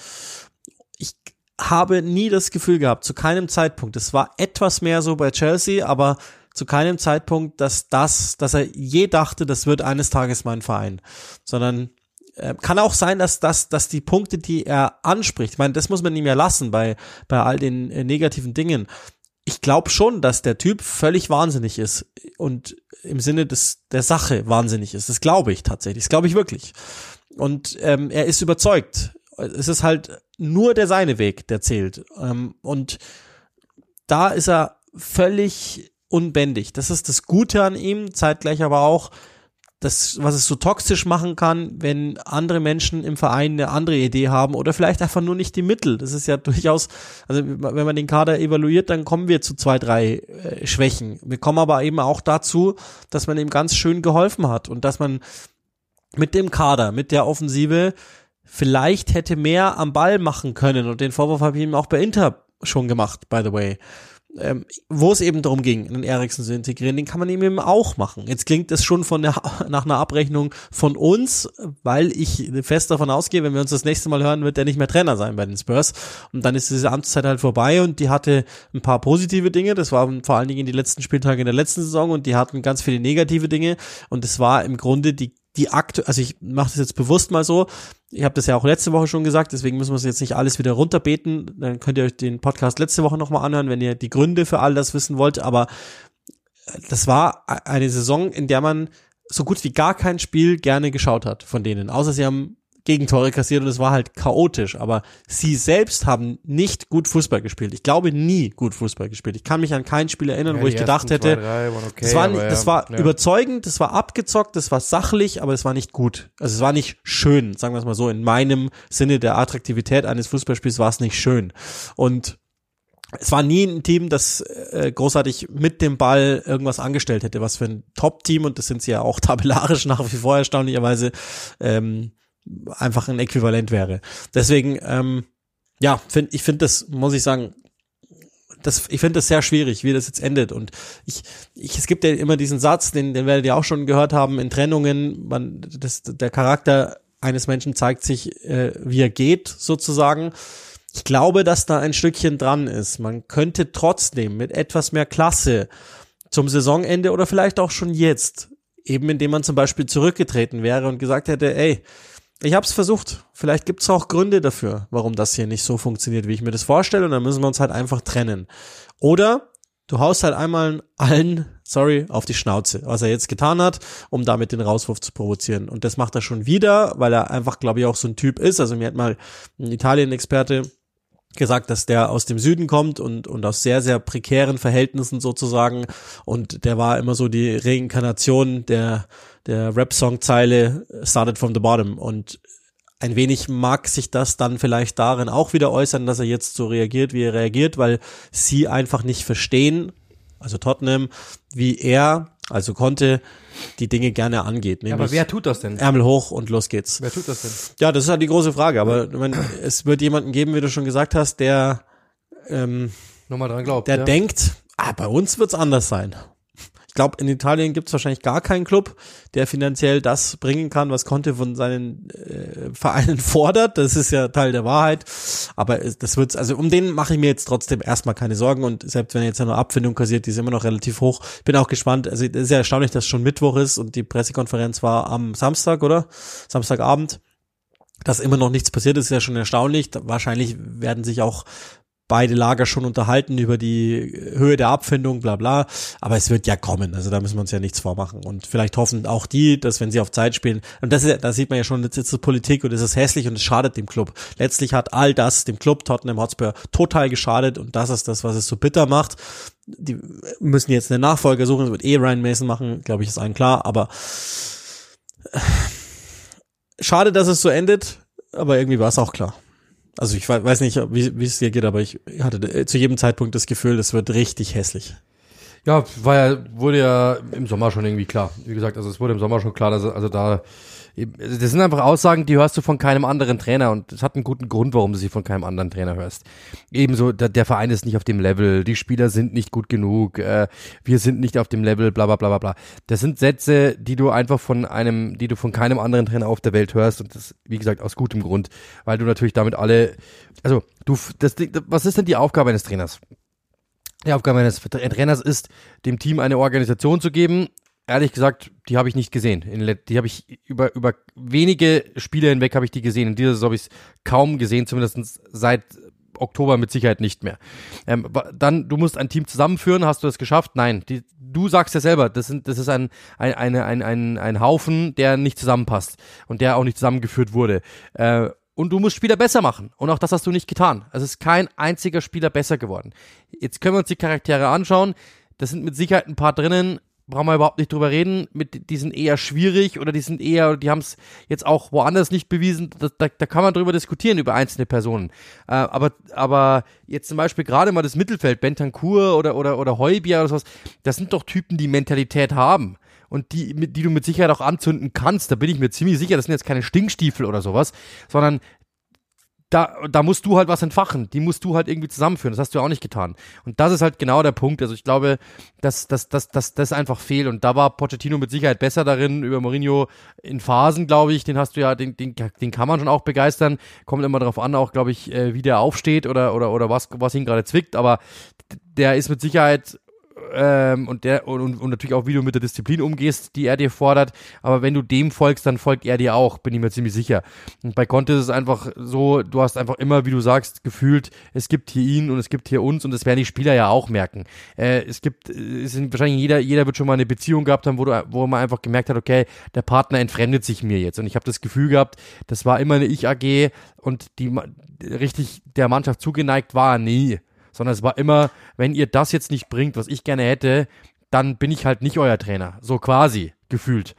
Ich habe nie das Gefühl gehabt, zu keinem Zeitpunkt, es war etwas mehr so bei Chelsea, aber zu keinem Zeitpunkt, dass das, dass er je dachte, das wird eines Tages mein Verein, sondern äh, kann auch sein, dass, dass, dass die Punkte, die er anspricht, ich meine, das muss man ihm ja lassen bei, bei all den äh, negativen Dingen. Ich glaube schon, dass der Typ völlig wahnsinnig ist und im Sinne des, der Sache wahnsinnig ist. Das glaube ich tatsächlich. Das glaube ich wirklich. Und ähm, er ist überzeugt. Es ist halt nur der seine Weg, der zählt. Ähm, und da ist er völlig unbändig. Das ist das Gute an ihm, zeitgleich aber auch das, was es so toxisch machen kann, wenn andere Menschen im Verein eine andere Idee haben oder vielleicht einfach nur nicht die Mittel. Das ist ja durchaus, also wenn man den Kader evaluiert, dann kommen wir zu zwei, drei äh, Schwächen. Wir kommen aber eben auch dazu, dass man ihm ganz schön geholfen hat und dass man mit dem Kader, mit der Offensive vielleicht hätte mehr am Ball machen können und den Vorwurf habe ich ihm auch bei Inter schon gemacht, by the way ähm, wo es eben darum ging, einen Eriksen zu integrieren, den kann man eben auch machen. Jetzt klingt es schon von der, nach einer Abrechnung von uns, weil ich fest davon ausgehe, wenn wir uns das nächste Mal hören, wird er nicht mehr Trainer sein bei den Spurs. Und dann ist diese Amtszeit halt vorbei und die hatte ein paar positive Dinge. Das waren vor allen Dingen die letzten Spieltage in der letzten Saison und die hatten ganz viele negative Dinge. Und es war im Grunde die die aktu also ich mache das jetzt bewusst mal so, ich habe das ja auch letzte Woche schon gesagt, deswegen müssen wir es jetzt nicht alles wieder runterbeten. Dann könnt ihr euch den Podcast letzte Woche nochmal anhören, wenn ihr die Gründe für all das wissen wollt. Aber das war eine Saison, in der man so gut wie gar kein Spiel gerne geschaut hat von denen. Außer sie haben Gegentore kassiert und es war halt chaotisch. Aber sie selbst haben nicht gut Fußball gespielt. Ich glaube nie gut Fußball gespielt. Ich kann mich an kein Spiel erinnern, ja, wo ich gedacht hätte, zwei, okay, das war, das war ja. überzeugend, das war abgezockt, das war sachlich, aber es war nicht gut. Also es war nicht schön, sagen wir es mal so. In meinem Sinne der Attraktivität eines Fußballspiels war es nicht schön. Und es war nie ein Team, das äh, großartig mit dem Ball irgendwas angestellt hätte, was für ein Top-Team, und das sind sie ja auch tabellarisch nach wie vor erstaunlicherweise, ähm, einfach ein Äquivalent wäre. Deswegen, ähm, ja, find, ich finde das, muss ich sagen, das, ich finde das sehr schwierig, wie das jetzt endet. Und ich, ich, es gibt ja immer diesen Satz, den, den werdet ihr auch schon gehört haben, in Trennungen, man, das, der Charakter eines Menschen zeigt sich, äh, wie er geht, sozusagen. Ich glaube, dass da ein Stückchen dran ist. Man könnte trotzdem mit etwas mehr Klasse zum Saisonende oder vielleicht auch schon jetzt, eben indem man zum Beispiel zurückgetreten wäre und gesagt hätte, ey, ich habe es versucht. Vielleicht gibt es auch Gründe dafür, warum das hier nicht so funktioniert, wie ich mir das vorstelle. Und dann müssen wir uns halt einfach trennen. Oder du haust halt einmal allen, sorry, auf die Schnauze, was er jetzt getan hat, um damit den Rauswurf zu provozieren. Und das macht er schon wieder, weil er einfach, glaube ich, auch so ein Typ ist. Also mir hat mal ein Italien-Experte gesagt, dass der aus dem Süden kommt und, und aus sehr, sehr prekären Verhältnissen sozusagen. Und der war immer so die Reinkarnation der, der Rap-Song-Zeile Started from the Bottom. Und ein wenig mag sich das dann vielleicht darin auch wieder äußern, dass er jetzt so reagiert, wie er reagiert, weil sie einfach nicht verstehen, also Tottenham, wie er, also konnte, die Dinge gerne angeht. Ja, aber wer tut das denn? Ärmel hoch und los geht's. Wer tut das denn? Ja, das ist halt die große Frage. Aber meine, es wird jemanden geben, wie du schon gesagt hast, der ähm, Nochmal dran glaubt. Der ja. denkt, ah, bei uns wird's anders sein glaube, in Italien gibt es wahrscheinlich gar keinen Club, der finanziell das bringen kann, was Conte von seinen äh, Vereinen fordert. Das ist ja Teil der Wahrheit. Aber das wird's, also um den mache ich mir jetzt trotzdem erstmal keine Sorgen. Und selbst wenn er jetzt eine Abfindung kassiert, die ist immer noch relativ hoch. Bin auch gespannt. Also es ist ja erstaunlich, dass schon Mittwoch ist und die Pressekonferenz war am Samstag, oder? Samstagabend dass immer noch nichts passiert ist, ist ja schon erstaunlich. Wahrscheinlich werden sich auch beide Lager schon unterhalten über die Höhe der Abfindung, bla bla. Aber es wird ja kommen. Also da müssen wir uns ja nichts vormachen. Und vielleicht hoffen auch die, dass wenn sie auf Zeit spielen, und das ist, da sieht man ja schon, jetzt ist es Politik und es ist hässlich und es schadet dem Club. Letztlich hat all das dem Club Tottenham Hotspur total geschadet und das ist das, was es so bitter macht. Die müssen jetzt eine Nachfolger suchen, das wird eh Ryan Mason machen, glaube ich, ist allen klar, aber schade, dass es so endet, aber irgendwie war es auch klar. Also ich weiß nicht, wie, es dir geht, aber ich hatte äh, zu jedem Zeitpunkt das Gefühl, das wird richtig hässlich. Ja, war ja, wurde ja im Sommer schon irgendwie klar. Wie gesagt, also es wurde im Sommer schon klar, dass also da das sind einfach Aussagen, die hörst du von keinem anderen Trainer und es hat einen guten Grund, warum du sie von keinem anderen Trainer hörst. Ebenso, der, der Verein ist nicht auf dem Level, die Spieler sind nicht gut genug, äh, wir sind nicht auf dem Level, bla bla bla bla bla. Das sind Sätze, die du einfach von einem, die du von keinem anderen Trainer auf der Welt hörst und das, wie gesagt, aus gutem Grund, weil du natürlich damit alle, also du, das, was ist denn die Aufgabe eines Trainers? Die Aufgabe eines Trainers ist, dem Team eine Organisation zu geben, ehrlich gesagt, die habe ich nicht gesehen. Die habe ich über, über wenige Spiele hinweg habe ich die gesehen. In dieser Saison habe ich es kaum gesehen, zumindest seit Oktober mit Sicherheit nicht mehr. Ähm, dann, du musst ein Team zusammenführen, hast du das geschafft? Nein. Die, du sagst ja selber, das, sind, das ist ein, ein, eine, ein, ein, ein Haufen, der nicht zusammenpasst und der auch nicht zusammengeführt wurde. Äh, und du musst Spieler besser machen. Und auch das hast du nicht getan. Es ist kein einziger Spieler besser geworden. Jetzt können wir uns die Charaktere anschauen. Das sind mit Sicherheit ein paar drinnen, brauchen wir überhaupt nicht drüber reden. Mit, die sind eher schwierig oder die sind eher, die haben es jetzt auch woanders nicht bewiesen. Da, da, da kann man drüber diskutieren über einzelne Personen. Äh, aber, aber jetzt zum Beispiel gerade mal das Mittelfeld, Bentancur oder, oder, oder Heubier oder sowas, das sind doch Typen, die Mentalität haben und die, die du mit Sicherheit auch anzünden kannst. Da bin ich mir ziemlich sicher. Das sind jetzt keine Stinkstiefel oder sowas, sondern da, da musst du halt was entfachen. Die musst du halt irgendwie zusammenführen. Das hast du ja auch nicht getan. Und das ist halt genau der Punkt. Also ich glaube, dass das, das, das, das einfach fehlt. Und da war Pochettino mit Sicherheit besser darin, über Mourinho in Phasen, glaube ich. Den hast du ja, den, den, den kann man schon auch begeistern. Kommt immer darauf an, auch, glaube ich, äh, wie der aufsteht oder, oder, oder was, was ihn gerade zwickt. Aber der ist mit Sicherheit ähm, und der und, und natürlich auch, wie du mit der Disziplin umgehst, die er dir fordert. Aber wenn du dem folgst, dann folgt er dir auch, bin ich mir ziemlich sicher. Und bei Conte ist es einfach so, du hast einfach immer, wie du sagst, gefühlt, es gibt hier ihn und es gibt hier uns und das werden die Spieler ja auch merken. Äh, es gibt, es sind wahrscheinlich jeder, jeder wird schon mal eine Beziehung gehabt haben, wo, du, wo man einfach gemerkt hat, okay, der Partner entfremdet sich mir jetzt. Und ich habe das Gefühl gehabt, das war immer eine Ich-AG und die richtig der Mannschaft zugeneigt war nie sondern es war immer, wenn ihr das jetzt nicht bringt, was ich gerne hätte, dann bin ich halt nicht euer Trainer. So quasi gefühlt.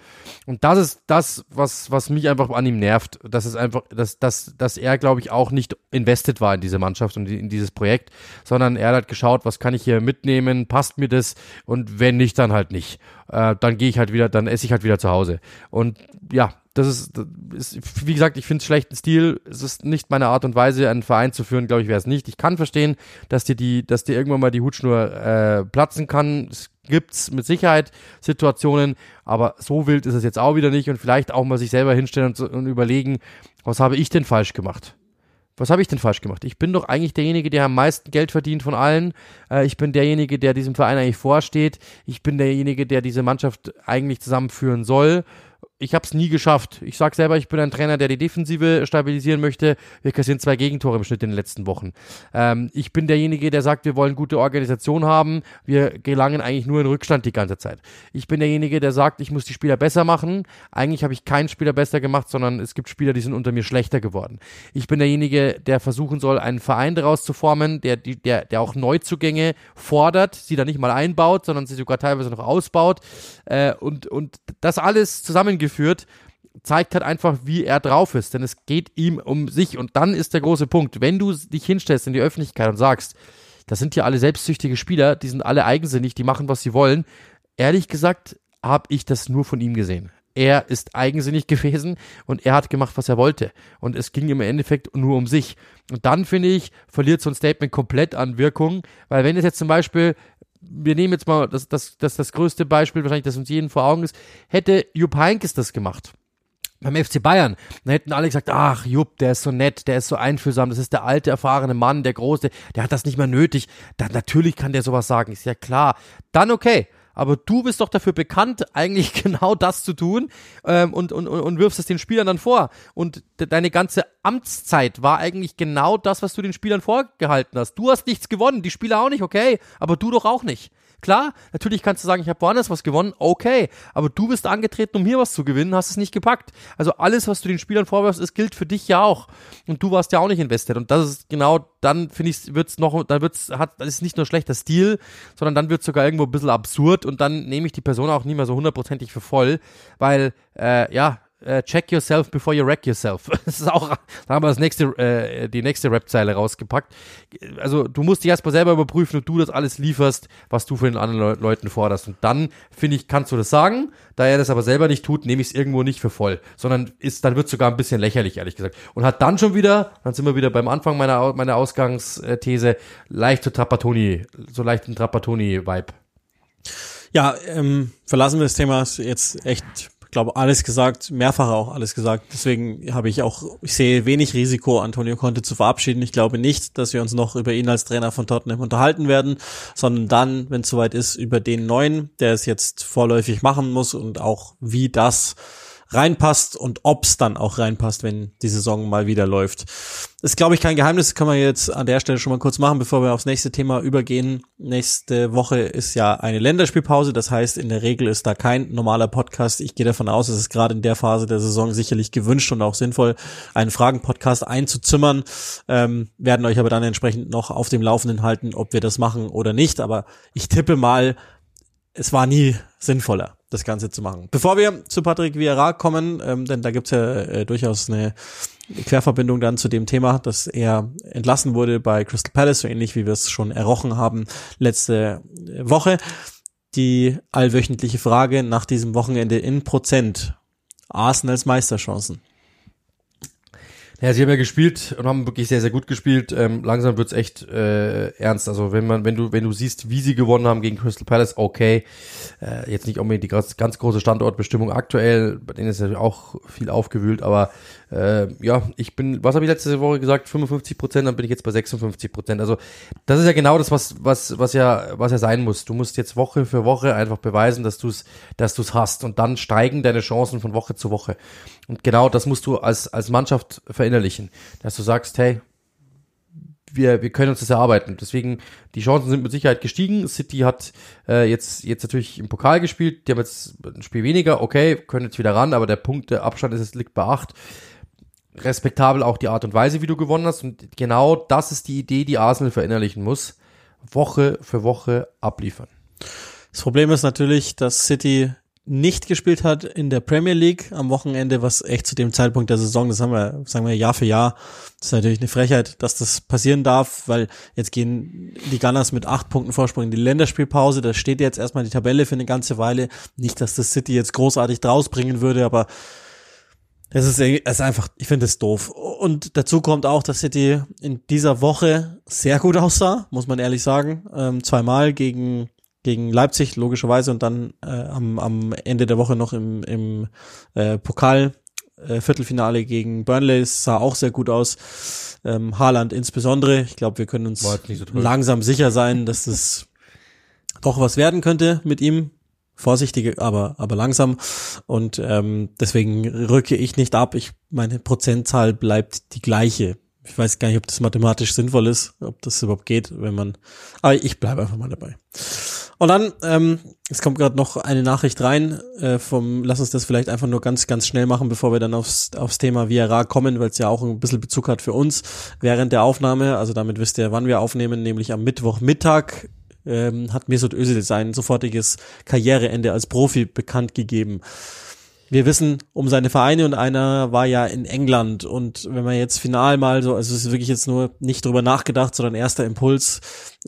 Und das ist das, was, was mich einfach an ihm nervt. Das ist einfach, dass, dass, dass er, glaube ich, auch nicht invested war in diese Mannschaft und in dieses Projekt, sondern er hat geschaut, was kann ich hier mitnehmen, passt mir das und wenn nicht, dann halt nicht. Äh, dann gehe ich halt wieder, dann esse ich halt wieder zu Hause. Und ja, das ist, das ist wie gesagt, ich finde es schlechten Stil. Es ist nicht meine Art und Weise, einen Verein zu führen, glaube ich, wäre es nicht. Ich kann verstehen, dass dir die, dass dir irgendwann mal die Hutschnur äh, platzen kann. Es gibt's mit Sicherheit Situationen, aber so wild ist es jetzt auch wieder nicht und vielleicht auch mal sich selber hinstellen und, und überlegen, was habe ich denn falsch gemacht? was habe ich denn falsch gemacht? Ich bin doch eigentlich derjenige, der am meisten Geld verdient von allen. Äh, ich bin derjenige, der diesem Verein eigentlich vorsteht. Ich bin derjenige, der diese Mannschaft eigentlich zusammenführen soll ich habe es nie geschafft. Ich sage selber, ich bin ein Trainer, der die Defensive stabilisieren möchte. Wir kassieren zwei Gegentore im Schnitt in den letzten Wochen. Ähm, ich bin derjenige, der sagt, wir wollen gute Organisation haben. Wir gelangen eigentlich nur in Rückstand die ganze Zeit. Ich bin derjenige, der sagt, ich muss die Spieler besser machen. Eigentlich habe ich keinen Spieler besser gemacht, sondern es gibt Spieler, die sind unter mir schlechter geworden. Ich bin derjenige, der versuchen soll, einen Verein daraus zu formen, der, der, der auch Neuzugänge fordert, sie da nicht mal einbaut, sondern sie sogar teilweise noch ausbaut. Äh, und, und das alles zusammengeführt geführt, zeigt halt einfach, wie er drauf ist. Denn es geht ihm um sich. Und dann ist der große Punkt, wenn du dich hinstellst in die Öffentlichkeit und sagst, das sind hier alle selbstsüchtige Spieler, die sind alle eigensinnig, die machen, was sie wollen. Ehrlich gesagt, habe ich das nur von ihm gesehen. Er ist eigensinnig gewesen und er hat gemacht, was er wollte. Und es ging im Endeffekt nur um sich. Und dann, finde ich, verliert so ein Statement komplett an Wirkung, weil wenn es jetzt zum Beispiel wir nehmen jetzt mal das, das, das, das größte Beispiel, wahrscheinlich, das uns jeden vor Augen ist, hätte Jupp Heynckes das gemacht beim FC Bayern, dann hätten alle gesagt, ach Jupp, der ist so nett, der ist so einfühlsam, das ist der alte, erfahrene Mann, der Große, der hat das nicht mehr nötig. Dann natürlich kann der sowas sagen, ist ja klar. Dann okay aber du bist doch dafür bekannt, eigentlich genau das zu tun ähm, und, und, und wirfst es den Spielern dann vor. Und de deine ganze Amtszeit war eigentlich genau das, was du den Spielern vorgehalten hast. Du hast nichts gewonnen, die Spieler auch nicht, okay, aber du doch auch nicht. Klar, natürlich kannst du sagen, ich habe woanders was gewonnen, okay, aber du bist angetreten, um hier was zu gewinnen, hast es nicht gepackt. Also alles, was du den Spielern vorwirfst, es gilt für dich ja auch. Und du warst ja auch nicht investiert. Und das ist genau, dann finde ich, wird's noch, dann wird's, hat, das ist nicht nur schlechter Stil, sondern dann wird's sogar irgendwo ein bisschen absurd und dann nehme ich die Person auch nicht mehr so hundertprozentig für voll, weil, äh, ja, Uh, check yourself before you wreck yourself. Das ist auch, da haben wir das nächste, äh, die nächste Rap-Zeile rausgepackt. Also du musst dich erstmal selber überprüfen und du das alles lieferst, was du von den anderen Le Leuten forderst. Und dann, finde ich, kannst du das sagen. Da er das aber selber nicht tut, nehme ich es irgendwo nicht für voll. Sondern ist, dann wird sogar ein bisschen lächerlich, ehrlich gesagt. Und hat dann schon wieder, dann sind wir wieder beim Anfang meiner, meiner Ausgangsthese, leicht zu Trapattoni, so leicht ein Trapattoni-Vibe. Ja, ähm, verlassen wir das Thema jetzt echt glaube, alles gesagt, mehrfach auch alles gesagt. Deswegen habe ich auch, ich sehe wenig Risiko, Antonio Conte zu verabschieden. Ich glaube nicht, dass wir uns noch über ihn als Trainer von Tottenham unterhalten werden, sondern dann, wenn es soweit ist, über den neuen, der es jetzt vorläufig machen muss und auch wie das reinpasst und ob's dann auch reinpasst, wenn die Saison mal wieder läuft. Ist, glaube ich, kein Geheimnis, können wir jetzt an der Stelle schon mal kurz machen, bevor wir aufs nächste Thema übergehen. Nächste Woche ist ja eine Länderspielpause, das heißt, in der Regel ist da kein normaler Podcast. Ich gehe davon aus, es ist gerade in der Phase der Saison sicherlich gewünscht und auch sinnvoll, einen Fragen-Podcast einzuzimmern, ähm, werden euch aber dann entsprechend noch auf dem Laufenden halten, ob wir das machen oder nicht. Aber ich tippe mal, es war nie sinnvoller das Ganze zu machen. Bevor wir zu Patrick Vieira kommen, ähm, denn da gibt's ja äh, durchaus eine Querverbindung dann zu dem Thema, dass er entlassen wurde bei Crystal Palace, so ähnlich wie wir es schon errochen haben letzte Woche. Die allwöchentliche Frage nach diesem Wochenende in Prozent. Arsenals Meisterchancen. Ja, sie haben ja gespielt und haben wirklich sehr, sehr gut gespielt. Ähm, langsam wird's echt äh, ernst. Also wenn man, wenn du, wenn du siehst, wie sie gewonnen haben gegen Crystal Palace, okay. Äh, jetzt nicht unbedingt die ganz, ganz große Standortbestimmung aktuell, bei denen ist ja auch viel aufgewühlt, aber äh, ja, ich bin, was habe ich letzte Woche gesagt? 55 Prozent, dann bin ich jetzt bei 56 Prozent. Also das ist ja genau das, was, was, was ja, was ja sein muss. Du musst jetzt Woche für Woche einfach beweisen, dass du es, dass du es hast und dann steigen deine Chancen von Woche zu Woche. Und genau das musst du als, als Mannschaft verinnerlichen, dass du sagst, hey, wir, wir können uns das erarbeiten. Deswegen, die Chancen sind mit Sicherheit gestiegen. City hat äh, jetzt, jetzt natürlich im Pokal gespielt, die haben jetzt ein Spiel weniger, okay, können jetzt wieder ran, aber der Punkteabstand ist, liegt bei acht respektabel auch die Art und Weise, wie du gewonnen hast. Und genau das ist die Idee, die Arsenal verinnerlichen muss. Woche für Woche abliefern. Das Problem ist natürlich, dass City nicht gespielt hat in der Premier League am Wochenende, was echt zu dem Zeitpunkt der Saison, das haben wir, sagen wir Jahr für Jahr, das ist natürlich eine Frechheit, dass das passieren darf, weil jetzt gehen die Gunners mit acht Punkten Vorsprung in die Länderspielpause, da steht jetzt erstmal die Tabelle für eine ganze Weile, nicht, dass das City jetzt großartig draus bringen würde, aber es ist, ist einfach, ich finde es doof. Und dazu kommt auch, dass City in dieser Woche sehr gut aussah, muss man ehrlich sagen. Ähm, zweimal gegen, gegen Leipzig, logischerweise, und dann äh, am, am Ende der Woche noch im, im äh, Pokal. Äh, Viertelfinale gegen Burnley sah auch sehr gut aus. Ähm, Haaland insbesondere. Ich glaube, wir können uns so langsam sicher sein, dass das doch was werden könnte mit ihm vorsichtig, aber, aber langsam. Und ähm, deswegen rücke ich nicht ab. Ich, meine Prozentzahl bleibt die gleiche. Ich weiß gar nicht, ob das mathematisch sinnvoll ist, ob das überhaupt geht, wenn man. Aber ich bleibe einfach mal dabei. Und dann, ähm, es kommt gerade noch eine Nachricht rein äh, vom, lass uns das vielleicht einfach nur ganz, ganz schnell machen, bevor wir dann aufs, aufs Thema VRA kommen, weil es ja auch ein bisschen Bezug hat für uns während der Aufnahme. Also damit wisst ihr, wann wir aufnehmen, nämlich am Mittwochmittag ähm, hat Mesut Özil sein sofortiges Karriereende als Profi bekannt gegeben. Wir wissen um seine Vereine und einer war ja in England und wenn man jetzt final mal so, also es ist wirklich jetzt nur nicht drüber nachgedacht, sondern erster Impuls,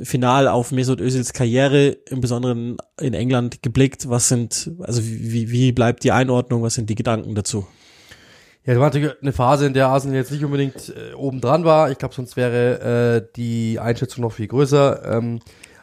final auf Mesut Özils Karriere, im Besonderen in England geblickt, was sind, also wie, wie bleibt die Einordnung, was sind die Gedanken dazu? Ja, war natürlich eine Phase, in der Arsenal jetzt nicht unbedingt äh, oben dran war. Ich glaube, sonst wäre äh, die Einschätzung noch viel größer. Ähm,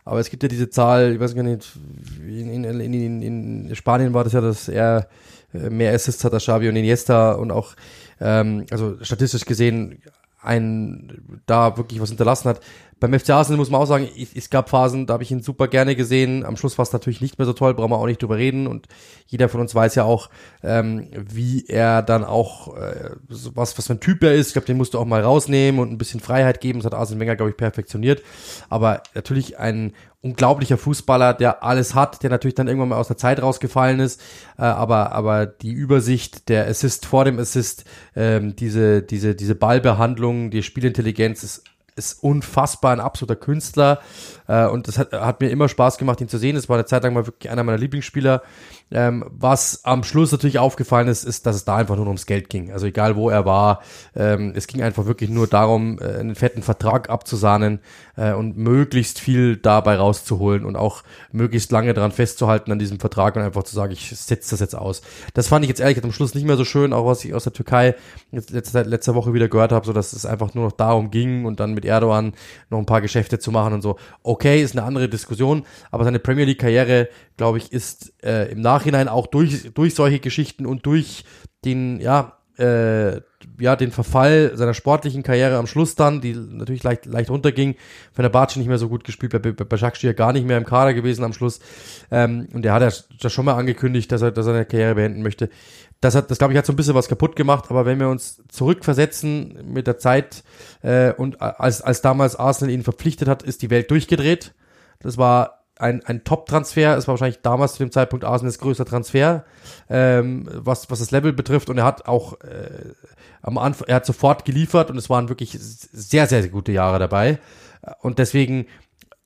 Aber es gibt ja diese Zahl, ich weiß gar nicht, in, in, in, in Spanien war das ja, dass er äh, mehr Assists hat als Xavi und Iniesta und auch, ähm, also statistisch gesehen, ein da wirklich was hinterlassen hat. Beim FC Arsenal muss man auch sagen, es, es gab Phasen, da habe ich ihn super gerne gesehen. Am Schluss war es natürlich nicht mehr so toll, brauchen wir auch nicht drüber reden. Und jeder von uns weiß ja auch, ähm, wie er dann auch, äh, was, was für ein Typ er ist. Ich glaube, den musst du auch mal rausnehmen und ein bisschen Freiheit geben. Das hat Arsene Wenger, glaube ich, perfektioniert. Aber natürlich ein unglaublicher Fußballer, der alles hat, der natürlich dann irgendwann mal aus der Zeit rausgefallen ist, äh, aber aber die Übersicht, der Assist vor dem Assist, ähm, diese diese diese Ballbehandlung, die Spielintelligenz ist ist unfassbar ein absoluter Künstler äh, und das hat, hat mir immer Spaß gemacht, ihn zu sehen. Es war eine Zeit lang mal wirklich einer meiner Lieblingsspieler. Ähm, was am Schluss natürlich aufgefallen ist, ist, dass es da einfach nur ums Geld ging. Also egal wo er war, ähm, es ging einfach wirklich nur darum, äh, einen fetten Vertrag abzusahnen äh, und möglichst viel dabei rauszuholen und auch möglichst lange dran festzuhalten an diesem Vertrag und einfach zu sagen, ich setze das jetzt aus. Das fand ich jetzt ehrlich am Schluss nicht mehr so schön, auch was ich aus der Türkei jetzt letzte, letzte Woche wieder gehört habe, so dass es einfach nur noch darum ging und dann mit Erdogan noch ein paar Geschäfte zu machen und so. Okay, ist eine andere Diskussion, aber seine Premier League Karriere, glaube ich, ist äh, im Nachhinein auch durch durch solche Geschichten und durch den ja äh, ja, den Verfall seiner sportlichen Karriere am Schluss dann, die natürlich leicht, leicht runterging. Wenn der Bartsch nicht mehr so gut gespielt, bei, bei, bei Jacques gar nicht mehr im Kader gewesen am Schluss. Ähm, und der hat ja schon mal angekündigt, dass er, dass er seine Karriere beenden möchte. Das hat, das glaube ich, hat so ein bisschen was kaputt gemacht. Aber wenn wir uns zurückversetzen mit der Zeit äh, und als, als damals Arsenal ihn verpflichtet hat, ist die Welt durchgedreht. Das war ein, ein Top-Transfer. Es war wahrscheinlich damals zu dem Zeitpunkt Arsenals größter Transfer, ähm, was, was das Level betrifft. Und er hat auch äh, am Anfang, er hat sofort geliefert und es waren wirklich sehr, sehr, sehr gute Jahre dabei. Und deswegen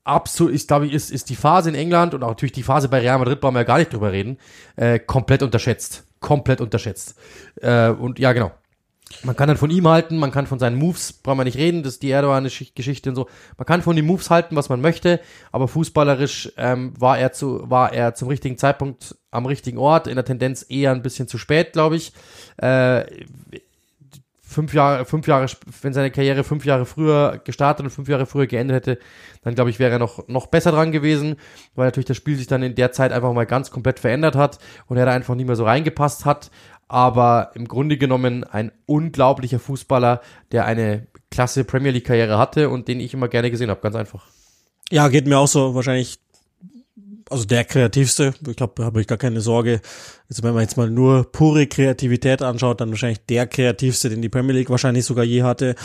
absolut, ich glaube, ist, ist die Phase in England und auch natürlich die Phase bei Real Madrid, brauchen wir ja gar nicht drüber reden, äh, komplett unterschätzt. Komplett unterschätzt. Äh, und ja, genau. Man kann dann von ihm halten, man kann von seinen Moves, brauchen wir nicht reden, das ist die Erdogan-Geschichte und so. Man kann von den Moves halten, was man möchte, aber fußballerisch ähm, war er zu, war er zum richtigen Zeitpunkt am richtigen Ort, in der Tendenz eher ein bisschen zu spät, glaube ich. Äh, fünf Jahre, fünf Jahre, wenn seine Karriere fünf Jahre früher gestartet und fünf Jahre früher geendet hätte, dann glaube ich, wäre er noch, noch besser dran gewesen, weil natürlich das Spiel sich dann in der Zeit einfach mal ganz komplett verändert hat und er da einfach nicht mehr so reingepasst hat aber im Grunde genommen ein unglaublicher Fußballer, der eine klasse Premier League Karriere hatte und den ich immer gerne gesehen habe, ganz einfach. Ja, geht mir auch so wahrscheinlich also der kreativste, ich glaube, da habe ich gar keine Sorge. Also wenn man jetzt mal nur pure Kreativität anschaut, dann wahrscheinlich der kreativste, den die Premier League wahrscheinlich sogar je hatte.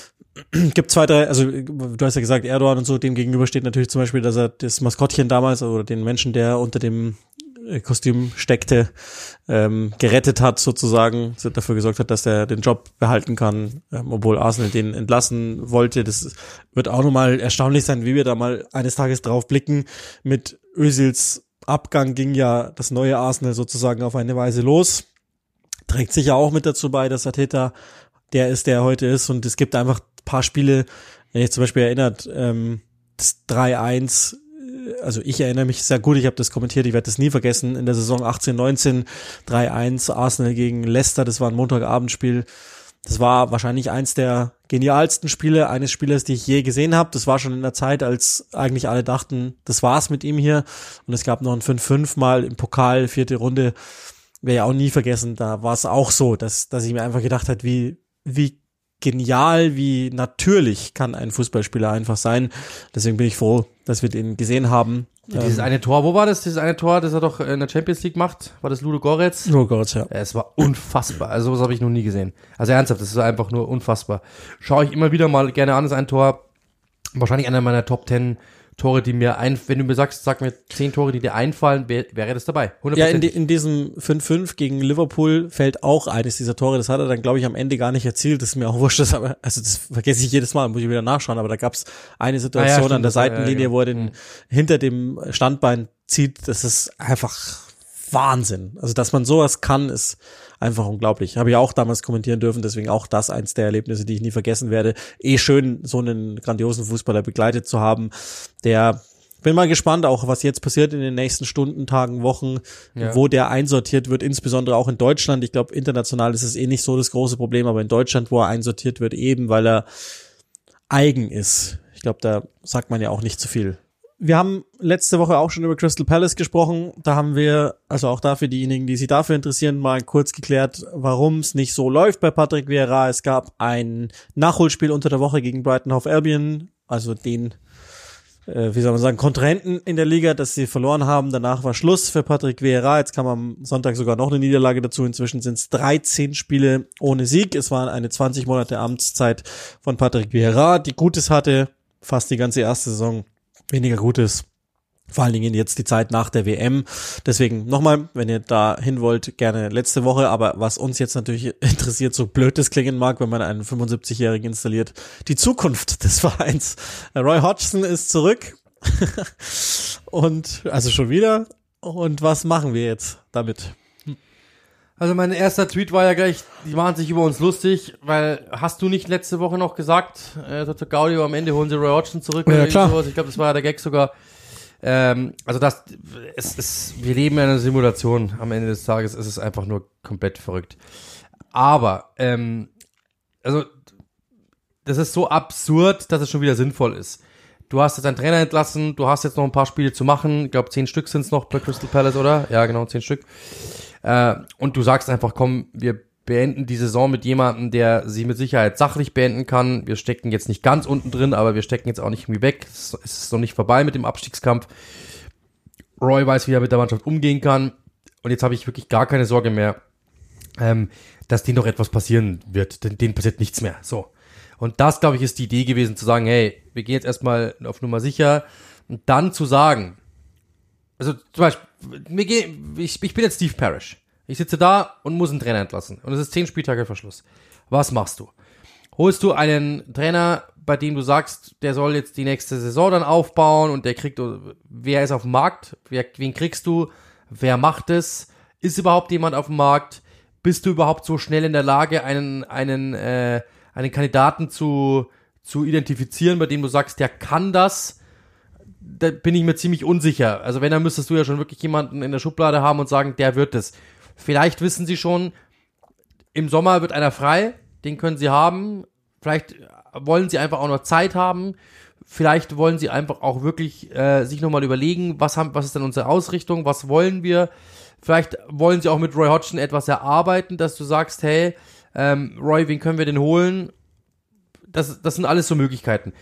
Gibt zwei, drei, also du hast ja gesagt, Erdogan und so, dem gegenüber steht natürlich zum Beispiel, dass er das Maskottchen damals oder den Menschen, der unter dem Kostüm steckte, ähm, gerettet hat sozusagen, dafür gesorgt hat, dass er den Job behalten kann, ähm, obwohl Arsenal den entlassen wollte. Das wird auch nochmal erstaunlich sein, wie wir da mal eines Tages drauf blicken. Mit Özils Abgang ging ja das neue Arsenal sozusagen auf eine Weise los. Trägt sicher auch mit dazu bei, dass Ateta der ist, der er heute ist. Und es gibt einfach paar Spiele, wenn ich zum Beispiel erinnert, ähm, das 3-1 also ich erinnere mich sehr gut, ich habe das kommentiert, ich werde das nie vergessen, in der Saison 18, 19, 3-1 Arsenal gegen Leicester, das war ein Montagabendspiel. Das war wahrscheinlich eins der genialsten Spiele eines Spielers, die ich je gesehen habe. Das war schon in der Zeit, als eigentlich alle dachten, das war's mit ihm hier. Und es gab noch ein 5-5 mal im Pokal, vierte Runde. Wäre ja auch nie vergessen. Da war es auch so, dass, dass ich mir einfach gedacht hat, wie, wie genial, wie natürlich kann ein Fußballspieler einfach sein. Deswegen bin ich froh, dass wir den gesehen haben. Dieses ähm, eine Tor, wo war das? Dieses eine Tor, das er doch in der Champions League macht? War das Ludo Goretz? Ludo Goretz, ja. Es war unfassbar. Also sowas habe ich noch nie gesehen. Also ernsthaft, das ist einfach nur unfassbar. Schaue ich immer wieder mal gerne an, das ein Tor. Wahrscheinlich einer meiner Top Ten Tore, die mir ein, wenn du mir sagst, sag mir zehn Tore, die dir einfallen, wär, wäre das dabei. 100%. Ja, in, die, in diesem 5-5 gegen Liverpool fällt auch eines dieser Tore. Das hat er dann, glaube ich, am Ende gar nicht erzielt. Das ist mir auch wurscht. Das, aber, also das vergesse ich jedes Mal, muss ich wieder nachschauen. Aber da gab es eine Situation ah, ja, stimmt, an der Seitenlinie, ja, genau. wo er den mhm. hinter dem Standbein zieht. Das ist einfach Wahnsinn. Also, dass man sowas kann, ist einfach unglaublich. Habe ich auch damals kommentieren dürfen, deswegen auch das eins der Erlebnisse, die ich nie vergessen werde. Eh schön, so einen grandiosen Fußballer begleitet zu haben, der bin mal gespannt, auch was jetzt passiert in den nächsten Stunden, Tagen, Wochen, ja. wo der einsortiert wird, insbesondere auch in Deutschland. Ich glaube, international ist es eh nicht so das große Problem, aber in Deutschland, wo er einsortiert wird, eben weil er eigen ist. Ich glaube, da sagt man ja auch nicht zu viel wir haben letzte Woche auch schon über Crystal Palace gesprochen. Da haben wir, also auch dafür diejenigen, die sich dafür interessieren, mal kurz geklärt, warum es nicht so läuft bei Patrick Vieira. Es gab ein Nachholspiel unter der Woche gegen Brighton Hove Albion, also den äh, wie soll man sagen, Kontrahenten in der Liga, dass sie verloren haben. Danach war Schluss für Patrick Vieira. Jetzt kam am Sonntag sogar noch eine Niederlage dazu. Inzwischen sind es 13 Spiele ohne Sieg. Es war eine 20 Monate Amtszeit von Patrick Vieira, die Gutes hatte, fast die ganze erste Saison weniger Gutes. Vor allen Dingen jetzt die Zeit nach der WM. Deswegen nochmal, wenn ihr da hin wollt, gerne letzte Woche. Aber was uns jetzt natürlich interessiert, so blöd das klingen mag, wenn man einen 75-Jährigen installiert, die Zukunft des Vereins. Roy Hodgson ist zurück. Und, also schon wieder. Und was machen wir jetzt damit? Also mein erster Tweet war ja gleich, die machen sich über uns lustig, weil hast du nicht letzte Woche noch gesagt, äh, Dr. Gaudio, am Ende holen sie Roy Hodgson zurück Ja, klar. sowas. Ich glaube, das war ja der Gag sogar. Ähm, also das, es ist, wir leben in einer Simulation. Am Ende des Tages ist es einfach nur komplett verrückt. Aber, ähm, also, das ist so absurd, dass es schon wieder sinnvoll ist. Du hast jetzt einen Trainer entlassen, du hast jetzt noch ein paar Spiele zu machen. Ich glaube, zehn Stück sind es noch bei Crystal Palace, oder? Ja, genau, zehn Stück. Äh, und du sagst einfach, komm, wir beenden die Saison mit jemandem, der sie mit Sicherheit sachlich beenden kann. Wir stecken jetzt nicht ganz unten drin, aber wir stecken jetzt auch nicht irgendwie weg. Es ist noch nicht vorbei mit dem Abstiegskampf. Roy weiß, wie er mit der Mannschaft umgehen kann. Und jetzt habe ich wirklich gar keine Sorge mehr, ähm, dass denen noch etwas passieren wird. Denn denen passiert nichts mehr. So. Und das, glaube ich, ist die Idee gewesen, zu sagen, hey, wir gehen jetzt erstmal auf Nummer sicher. Und dann zu sagen, also zum Beispiel, mir geh, ich, ich bin jetzt Steve Parrish. Ich sitze da und muss einen Trainer entlassen. Und es ist zehn Spieltage vor Schluss. Was machst du? Holst du einen Trainer, bei dem du sagst, der soll jetzt die nächste Saison dann aufbauen und der kriegt, wer ist auf dem Markt? Wer, wen kriegst du? Wer macht es? Ist überhaupt jemand auf dem Markt? Bist du überhaupt so schnell in der Lage, einen, einen, äh, einen Kandidaten zu, zu identifizieren, bei dem du sagst, der kann das? Da bin ich mir ziemlich unsicher. Also wenn, dann müsstest du ja schon wirklich jemanden in der Schublade haben und sagen, der wird es. Vielleicht wissen sie schon, im Sommer wird einer frei, den können sie haben. Vielleicht wollen sie einfach auch noch Zeit haben. Vielleicht wollen sie einfach auch wirklich äh, sich nochmal überlegen, was, haben, was ist denn unsere Ausrichtung, was wollen wir. Vielleicht wollen sie auch mit Roy Hodgson etwas erarbeiten, dass du sagst, hey, ähm, Roy, wen können wir denn holen? Das, das sind alles so Möglichkeiten.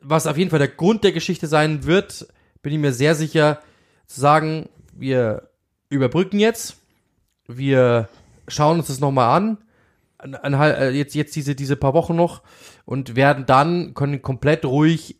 Was auf jeden Fall der Grund der Geschichte sein wird, bin ich mir sehr sicher, zu sagen, wir überbrücken jetzt, wir schauen uns das nochmal an, äh, jetzt, jetzt diese, diese paar Wochen noch und werden dann, können komplett ruhig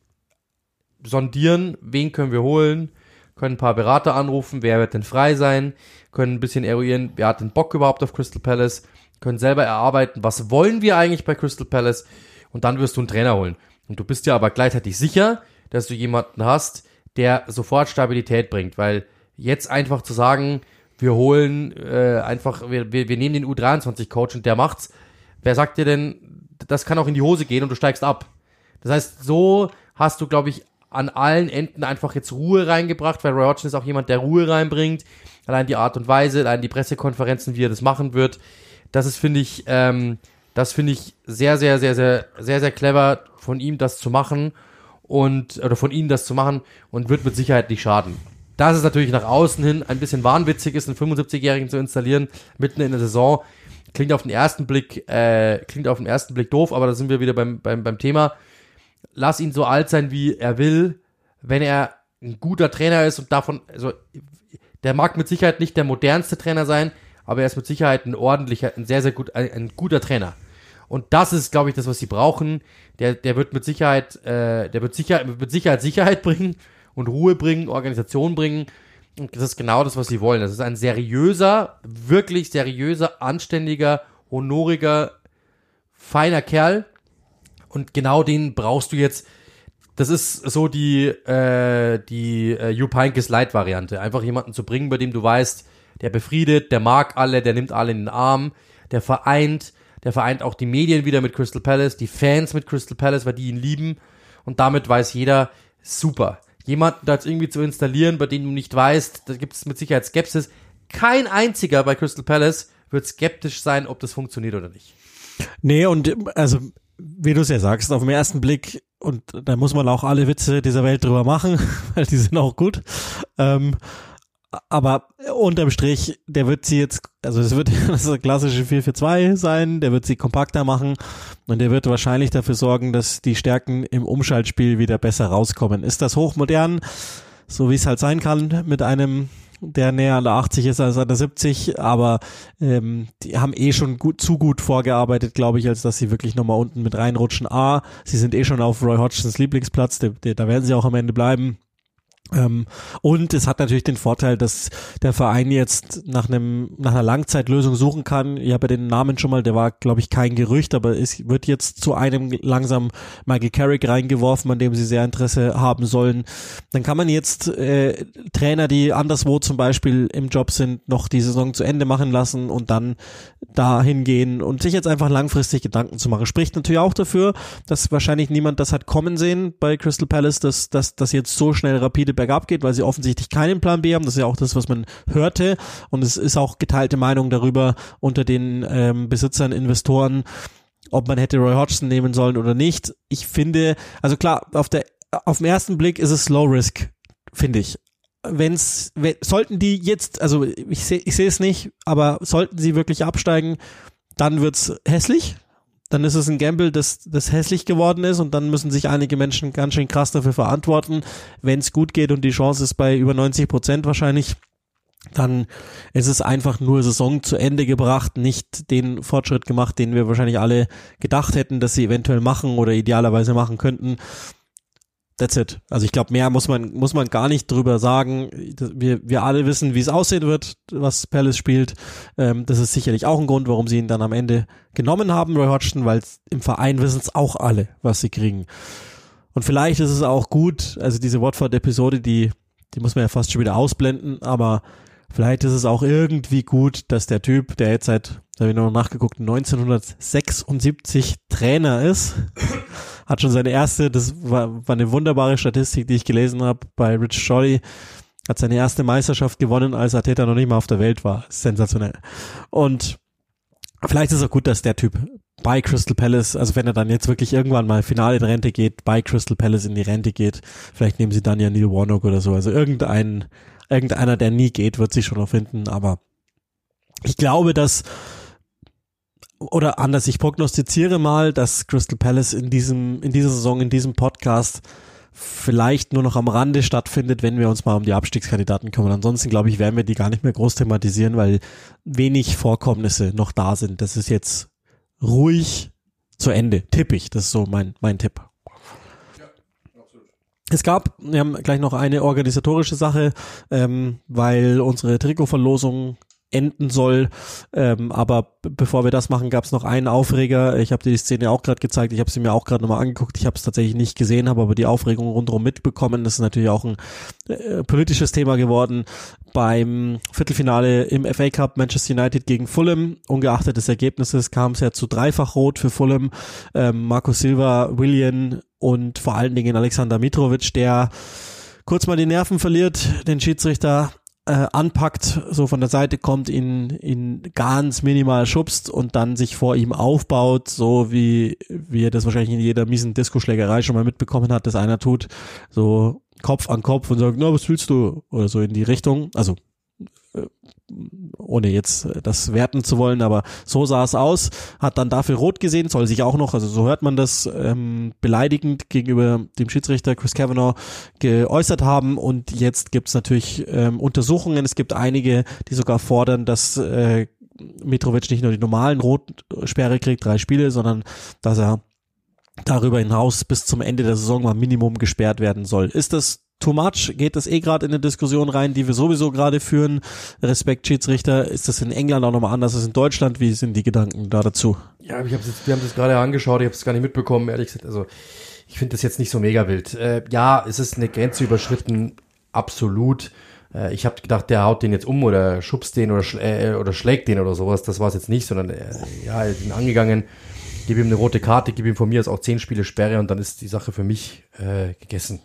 sondieren, wen können wir holen, können ein paar Berater anrufen, wer wird denn frei sein, können ein bisschen eruieren, wer hat den Bock überhaupt auf Crystal Palace, können selber erarbeiten, was wollen wir eigentlich bei Crystal Palace und dann wirst du einen Trainer holen. Und du bist ja aber gleichzeitig sicher, dass du jemanden hast, der sofort Stabilität bringt, weil jetzt einfach zu sagen, wir holen äh, einfach, wir, wir, wir nehmen den U23-Coach und der macht's. Wer sagt dir denn, das kann auch in die Hose gehen und du steigst ab? Das heißt, so hast du, glaube ich, an allen Enden einfach jetzt Ruhe reingebracht, weil Roy Hodgson ist auch jemand, der Ruhe reinbringt. Allein die Art und Weise, allein die Pressekonferenzen, wie er das machen wird. Das ist, finde ich, ähm, das finde ich sehr, sehr, sehr, sehr, sehr, sehr clever von ihm, das zu machen und, oder von ihnen das zu machen und wird mit Sicherheit nicht schaden. Dass es natürlich nach außen hin ein bisschen wahnwitzig ist, einen 75-Jährigen zu installieren, mitten in der Saison, klingt auf den ersten Blick, äh, klingt auf den ersten Blick doof, aber da sind wir wieder beim, beim, beim Thema. Lass ihn so alt sein, wie er will, wenn er ein guter Trainer ist und davon, also, der mag mit Sicherheit nicht der modernste Trainer sein, aber er ist mit Sicherheit ein ordentlicher, ein sehr, sehr gut, ein, ein guter Trainer. Und das ist, glaube ich, das, was sie brauchen. Der, der wird mit Sicherheit, äh, der wird sicher, mit Sicherheit Sicherheit bringen und Ruhe bringen, Organisation bringen. Und das ist genau das, was sie wollen. Das ist ein seriöser, wirklich seriöser, anständiger, honoriger, feiner Kerl. Und genau den brauchst du jetzt. Das ist so die, äh, die äh, Jupp Heynckes Light-Variante. Einfach jemanden zu bringen, bei dem du weißt, der befriedet, der mag alle, der nimmt alle in den Arm, der vereint, der vereint auch die Medien wieder mit Crystal Palace, die Fans mit Crystal Palace, weil die ihn lieben. Und damit weiß jeder, super. Jemanden da jetzt irgendwie zu installieren, bei dem du nicht weißt, da gibt es mit Sicherheit Skepsis. Kein einziger bei Crystal Palace wird skeptisch sein, ob das funktioniert oder nicht. Nee, und also wie du es ja sagst, auf den ersten Blick, und da muss man auch alle Witze dieser Welt drüber machen, weil die sind auch gut. Ähm, aber unterm Strich, der wird sie jetzt, also es wird das klassische 4 für 2 sein, der wird sie kompakter machen und der wird wahrscheinlich dafür sorgen, dass die Stärken im Umschaltspiel wieder besser rauskommen. Ist das hochmodern, so wie es halt sein kann mit einem der näher an der 80 ist als an der 70, aber ähm, die haben eh schon gut, zu gut vorgearbeitet, glaube ich, als dass sie wirklich nochmal unten mit reinrutschen. A, sie sind eh schon auf Roy Hodgsons Lieblingsplatz, de, de, da werden sie auch am Ende bleiben. Ähm, und es hat natürlich den Vorteil, dass der Verein jetzt nach einem nach einer Langzeitlösung suchen kann. Ich habe ja den Namen schon mal, der war glaube ich kein Gerücht, aber es wird jetzt zu einem langsam Michael Carrick reingeworfen, an dem sie sehr Interesse haben sollen. Dann kann man jetzt äh, Trainer, die anderswo zum Beispiel im Job sind, noch die Saison zu Ende machen lassen und dann dahin gehen und sich jetzt einfach langfristig Gedanken zu machen. Spricht natürlich auch dafür, dass wahrscheinlich niemand das hat kommen sehen bei Crystal Palace, dass dass das jetzt so schnell rapide bergab geht, weil sie offensichtlich keinen Plan B haben. Das ist ja auch das, was man hörte. Und es ist auch geteilte Meinung darüber unter den ähm, Besitzern, Investoren, ob man hätte Roy Hodgson nehmen sollen oder nicht. Ich finde, also klar, auf der auf den ersten Blick ist es Low Risk, finde ich. Wenn's, wenn, sollten die jetzt, also ich sehe ich es nicht, aber sollten sie wirklich absteigen, dann wird's hässlich, dann ist es ein Gamble, das, das hässlich geworden ist und dann müssen sich einige Menschen ganz schön krass dafür verantworten. Wenn es gut geht und die Chance ist bei über 90 Prozent wahrscheinlich, dann ist es einfach nur Saison zu Ende gebracht, nicht den Fortschritt gemacht, den wir wahrscheinlich alle gedacht hätten, dass sie eventuell machen oder idealerweise machen könnten. That's it. Also ich glaube, mehr muss man, muss man gar nicht drüber sagen. Wir, wir alle wissen, wie es aussehen wird, was Palace spielt. Ähm, das ist sicherlich auch ein Grund, warum sie ihn dann am Ende genommen haben, Roy Hodgson, weil im Verein wissen es auch alle, was sie kriegen. Und vielleicht ist es auch gut, also diese Watford-Episode, die, die muss man ja fast schon wieder ausblenden, aber vielleicht ist es auch irgendwie gut, dass der Typ, der jetzt seit, da habe ich noch nachgeguckt, 1976 Trainer ist, hat schon seine erste, das war, war eine wunderbare Statistik, die ich gelesen habe bei Rich Scholly, hat seine erste Meisterschaft gewonnen, als Ateta noch nicht mal auf der Welt war. Sensationell. Und vielleicht ist es auch gut, dass der Typ bei Crystal Palace, also wenn er dann jetzt wirklich irgendwann mal Finale in Rente geht, bei Crystal Palace in die Rente geht, vielleicht nehmen sie dann ja Neil Warnock oder so. Also irgendein, irgendeiner, der nie geht, wird sich schon noch finden, aber ich glaube, dass oder anders, ich prognostiziere mal, dass Crystal Palace in diesem, in dieser Saison, in diesem Podcast vielleicht nur noch am Rande stattfindet, wenn wir uns mal um die Abstiegskandidaten kümmern. Ansonsten glaube ich, werden wir die gar nicht mehr groß thematisieren, weil wenig Vorkommnisse noch da sind. Das ist jetzt ruhig zu Ende. Tippig. Das ist so mein, mein Tipp. Es gab, wir haben gleich noch eine organisatorische Sache, ähm, weil unsere Trikotverlosung enden soll. Ähm, aber bevor wir das machen, gab es noch einen Aufreger. Ich habe die Szene auch gerade gezeigt. Ich habe sie mir auch gerade nochmal angeguckt. Ich habe es tatsächlich nicht gesehen, habe aber die Aufregung rundherum mitbekommen. Das ist natürlich auch ein äh, politisches Thema geworden beim Viertelfinale im FA Cup Manchester United gegen Fulham. Ungeachtet des Ergebnisses kam es ja zu dreifach rot für Fulham. Ähm, Marco Silva, William und vor allen Dingen Alexander Mitrovic, der kurz mal die Nerven verliert, den Schiedsrichter äh, anpackt, so von der Seite kommt, ihn, ihn ganz minimal schubst und dann sich vor ihm aufbaut, so wie, wie er das wahrscheinlich in jeder miesen Disco-Schlägerei schon mal mitbekommen hat, dass einer tut, so Kopf an Kopf und sagt, na, was willst du? Oder so in die Richtung. Also äh, ohne jetzt äh, das werten zu wollen, aber so sah es aus, hat dann dafür rot gesehen, soll sich auch noch, also so hört man das, ähm, beleidigend gegenüber dem Schiedsrichter Chris Kavanaugh geäußert haben. Und jetzt gibt's natürlich ähm, Untersuchungen, es gibt einige, die sogar fordern, dass äh, Mitrovic nicht nur die normalen Rotsperre kriegt, drei Spiele, sondern dass er darüber hinaus bis zum Ende der Saison mal Minimum gesperrt werden soll. Ist das too much? Geht das eh gerade in eine Diskussion rein, die wir sowieso gerade führen? Respekt Schiedsrichter, ist das in England auch nochmal anders als in Deutschland? Wie sind die Gedanken da dazu? Ja, ich hab's jetzt, wir haben das gerade angeschaut, ich habe es gar nicht mitbekommen, ehrlich gesagt. Also ich finde das jetzt nicht so mega wild. Äh, ja, es ist eine Grenze überschritten, absolut. Äh, ich habe gedacht, der haut den jetzt um oder schubst den oder, schl äh, oder schlägt den oder sowas. Das war es jetzt nicht, sondern äh, ja, ihn angegangen, gebe ihm eine rote Karte, gebe ihm von mir aus auch zehn Spiele Sperre und dann ist die Sache für mich äh, gegessen.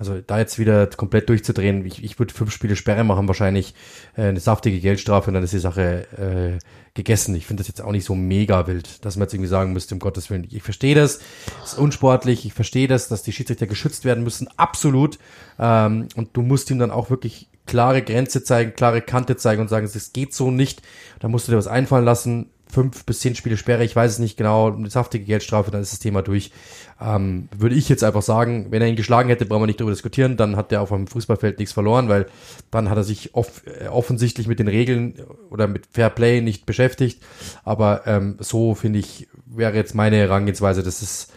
Also da jetzt wieder komplett durchzudrehen, ich, ich würde fünf Spiele Sperre machen, wahrscheinlich äh, eine saftige Geldstrafe und dann ist die Sache äh, gegessen. Ich finde das jetzt auch nicht so mega wild, dass man jetzt irgendwie sagen müsste, um Gottes Willen. Ich verstehe das, ist unsportlich, ich verstehe das, dass die Schiedsrichter geschützt werden müssen, absolut. Ähm, und du musst ihm dann auch wirklich klare Grenze zeigen, klare Kante zeigen und sagen, es geht so nicht. Da musst du dir was einfallen lassen. Fünf bis zehn Spiele Sperre, ich weiß es nicht genau, eine saftige Geldstrafe, dann ist das Thema durch. Ähm, würde ich jetzt einfach sagen, wenn er ihn geschlagen hätte, brauchen wir nicht darüber diskutieren, dann hat er auf dem Fußballfeld nichts verloren, weil dann hat er sich off äh, offensichtlich mit den Regeln oder mit Fair Play nicht beschäftigt. Aber ähm, so finde ich, wäre jetzt meine Herangehensweise, das ist,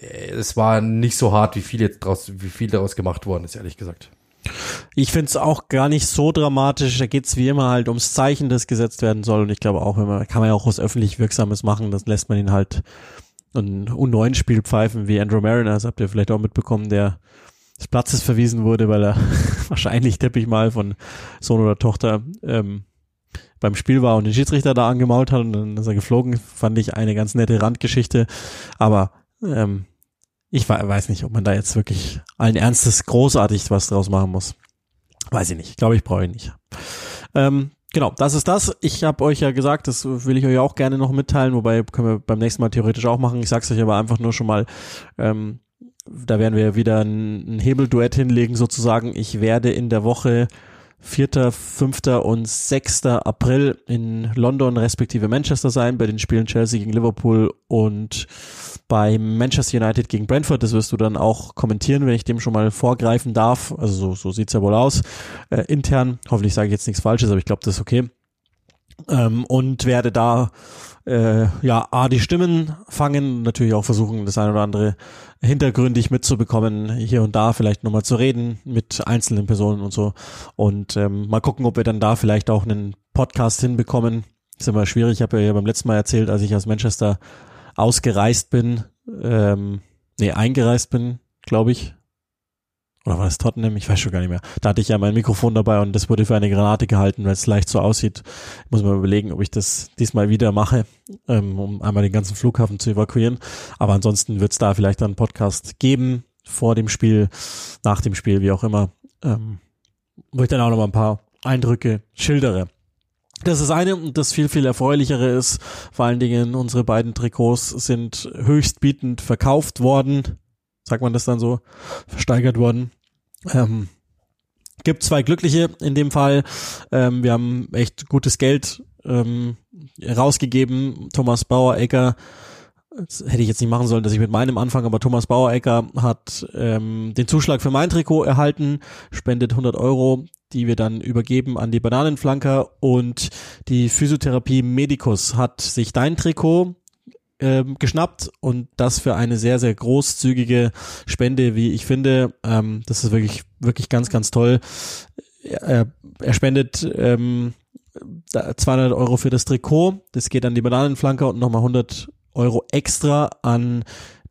äh, es war nicht so hart, wie viel jetzt draus, wie viel daraus gemacht worden ist, ehrlich gesagt. Ich finde es auch gar nicht so dramatisch. Da geht's wie immer halt ums Zeichen, das gesetzt werden soll. Und ich glaube auch, wenn man, kann man ja auch was öffentlich Wirksames machen. Das lässt man ihn halt ein U9-Spiel pfeifen wie Andrew Mariner. Das habt ihr vielleicht auch mitbekommen, der des Platzes verwiesen wurde, weil er wahrscheinlich, tippe ich mal, von Sohn oder Tochter ähm, beim Spiel war und den Schiedsrichter da angemault hat und dann ist er geflogen. Fand ich eine ganz nette Randgeschichte. Aber ähm, ich weiß nicht, ob man da jetzt wirklich allen Ernstes großartig was draus machen muss. Weiß ich nicht. Glaube ich, brauche ich nicht. Ähm, genau, das ist das. Ich habe euch ja gesagt, das will ich euch auch gerne noch mitteilen, wobei können wir beim nächsten Mal theoretisch auch machen. Ich sag's euch aber einfach nur schon mal, ähm, da werden wir wieder ein, ein Hebelduett hinlegen sozusagen. Ich werde in der Woche 4., 5. und 6. April in London respektive Manchester sein, bei den Spielen Chelsea gegen Liverpool und bei Manchester United gegen Brentford. Das wirst du dann auch kommentieren, wenn ich dem schon mal vorgreifen darf. Also so, so sieht's ja wohl aus. Äh, intern, hoffentlich sage ich jetzt nichts Falsches, aber ich glaube, das ist okay. Ähm, und werde da äh, ja A die Stimmen fangen, natürlich auch versuchen, das eine oder andere hintergründig mitzubekommen, hier und da vielleicht nochmal zu reden mit einzelnen Personen und so. Und ähm, mal gucken, ob wir dann da vielleicht auch einen Podcast hinbekommen. ist immer schwierig. Ich habe ja beim letzten Mal erzählt, als ich aus Manchester ausgereist bin, ähm, nee, eingereist bin, glaube ich. Oder war das Tottenham? Ich weiß schon gar nicht mehr. Da hatte ich ja mein Mikrofon dabei und das wurde für eine Granate gehalten, weil es leicht so aussieht. Ich muss mal überlegen, ob ich das diesmal wieder mache, ähm, um einmal den ganzen Flughafen zu evakuieren. Aber ansonsten wird es da vielleicht einen Podcast geben, vor dem Spiel, nach dem Spiel, wie auch immer, ähm, wo ich dann auch noch mal ein paar Eindrücke schildere. Das ist eine und das viel, viel erfreulichere ist, vor allen Dingen unsere beiden Trikots sind höchstbietend verkauft worden. Sagt man das dann so? Versteigert worden. Ähm, gibt zwei Glückliche in dem Fall. Ähm, wir haben echt gutes Geld ähm, rausgegeben. Thomas Bauer-Ecker, das hätte ich jetzt nicht machen sollen, dass ich mit meinem anfange, aber Thomas Bauer-Ecker hat ähm, den Zuschlag für mein Trikot erhalten, spendet 100 Euro, die wir dann übergeben an die Bananenflanker und die Physiotherapie Medicus hat sich dein Trikot ähm, geschnappt und das für eine sehr, sehr großzügige Spende, wie ich finde. Ähm, das ist wirklich, wirklich ganz, ganz toll. Er, er spendet ähm, 200 Euro für das Trikot. Das geht an die Bananenflanker und nochmal 100 Euro extra an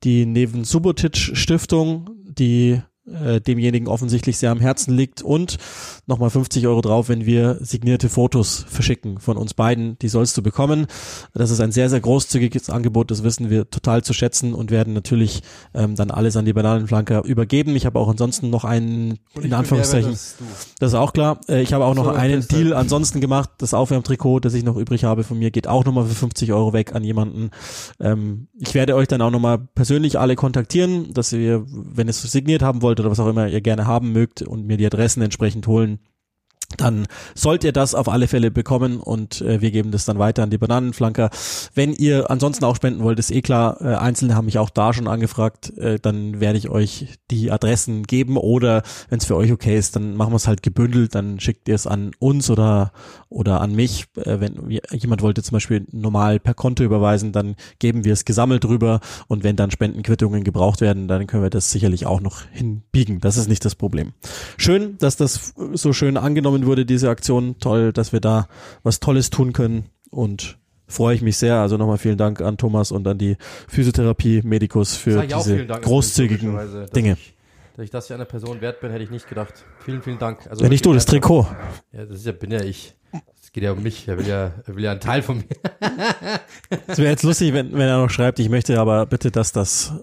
die Neven Subotic Stiftung, die äh, demjenigen offensichtlich sehr am Herzen liegt und nochmal 50 Euro drauf, wenn wir signierte Fotos verschicken von uns beiden. Die sollst du bekommen. Das ist ein sehr, sehr großzügiges Angebot. Das wissen wir total zu schätzen und werden natürlich ähm, dann alles an die Bananenflanke übergeben. Ich habe auch ansonsten noch einen, in Anführungszeichen, das, das, ist auch klar. Äh, ich habe auch noch einen Deal ansonsten gemacht. Das Aufwärmtrikot, das ich noch übrig habe von mir, geht auch nochmal für 50 Euro weg an jemanden. Ähm, ich werde euch dann auch nochmal persönlich alle kontaktieren, dass ihr, wenn ihr es signiert haben wollt, oder was auch immer ihr gerne haben mögt und mir die Adressen entsprechend holen dann sollt ihr das auf alle Fälle bekommen und äh, wir geben das dann weiter an die Bananenflanker. Wenn ihr ansonsten auch spenden wollt, ist eh klar, äh, Einzelne haben mich auch da schon angefragt, äh, dann werde ich euch die Adressen geben oder wenn es für euch okay ist, dann machen wir es halt gebündelt, dann schickt ihr es an uns oder oder an mich. Äh, wenn jemand wollte zum Beispiel normal per Konto überweisen, dann geben wir es gesammelt drüber und wenn dann Spendenquittungen gebraucht werden, dann können wir das sicherlich auch noch hinbiegen. Das ist nicht das Problem. Schön, dass das so schön angenommen angenommen wurde, diese Aktion. Toll, dass wir da was Tolles tun können und freue ich mich sehr. Also nochmal vielen Dank an Thomas und an die Physiotherapie Medikus für diese großzügigen Dinge. Ich, dass ich das ja einer Person wert bin, hätte ich nicht gedacht. Vielen, vielen Dank. Also Wenn nicht du, das Trikot. Ja, das ist ja, bin ja ich. Es geht ja um mich. Er will ja, er will ja einen Teil von mir. Es wäre jetzt lustig, wenn, wenn er noch schreibt, ich möchte aber bitte, dass das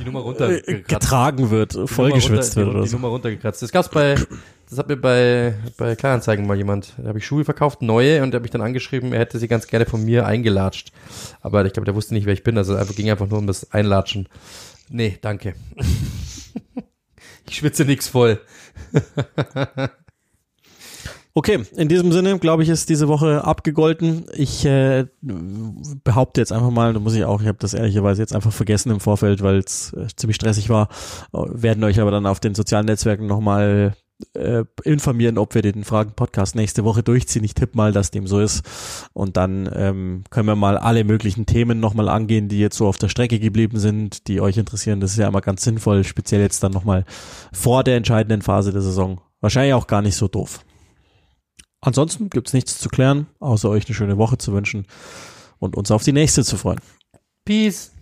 Die Nummer äh, runtergekratzt. getragen wird, vollgeschwitzt Nummer wird runter, oder die, so. Die Nummer runtergekratzt. Das gab's bei, das hat mir bei, bei Kleinanzeigen mal jemand, da habe ich Schuhe verkauft, neue, und der hat mich dann angeschrieben, er hätte sie ganz gerne von mir eingelatscht. Aber ich glaube, der wusste nicht, wer ich bin, also einfach ging einfach nur um das Einlatschen. Nee, danke. ich schwitze nix voll. Okay, in diesem Sinne, glaube ich, ist diese Woche abgegolten. Ich äh, behaupte jetzt einfach mal, da muss ich auch, ich habe das ehrlicherweise jetzt einfach vergessen im Vorfeld, weil es äh, ziemlich stressig war, äh, werden euch aber dann auf den sozialen Netzwerken nochmal äh, informieren, ob wir den Fragen-Podcast nächste Woche durchziehen. Ich tippe mal, dass dem so ist. Und dann ähm, können wir mal alle möglichen Themen nochmal angehen, die jetzt so auf der Strecke geblieben sind, die euch interessieren. Das ist ja immer ganz sinnvoll, speziell jetzt dann nochmal vor der entscheidenden Phase der Saison. Wahrscheinlich auch gar nicht so doof. Ansonsten gibt's nichts zu klären, außer euch eine schöne Woche zu wünschen und uns auf die nächste zu freuen. Peace.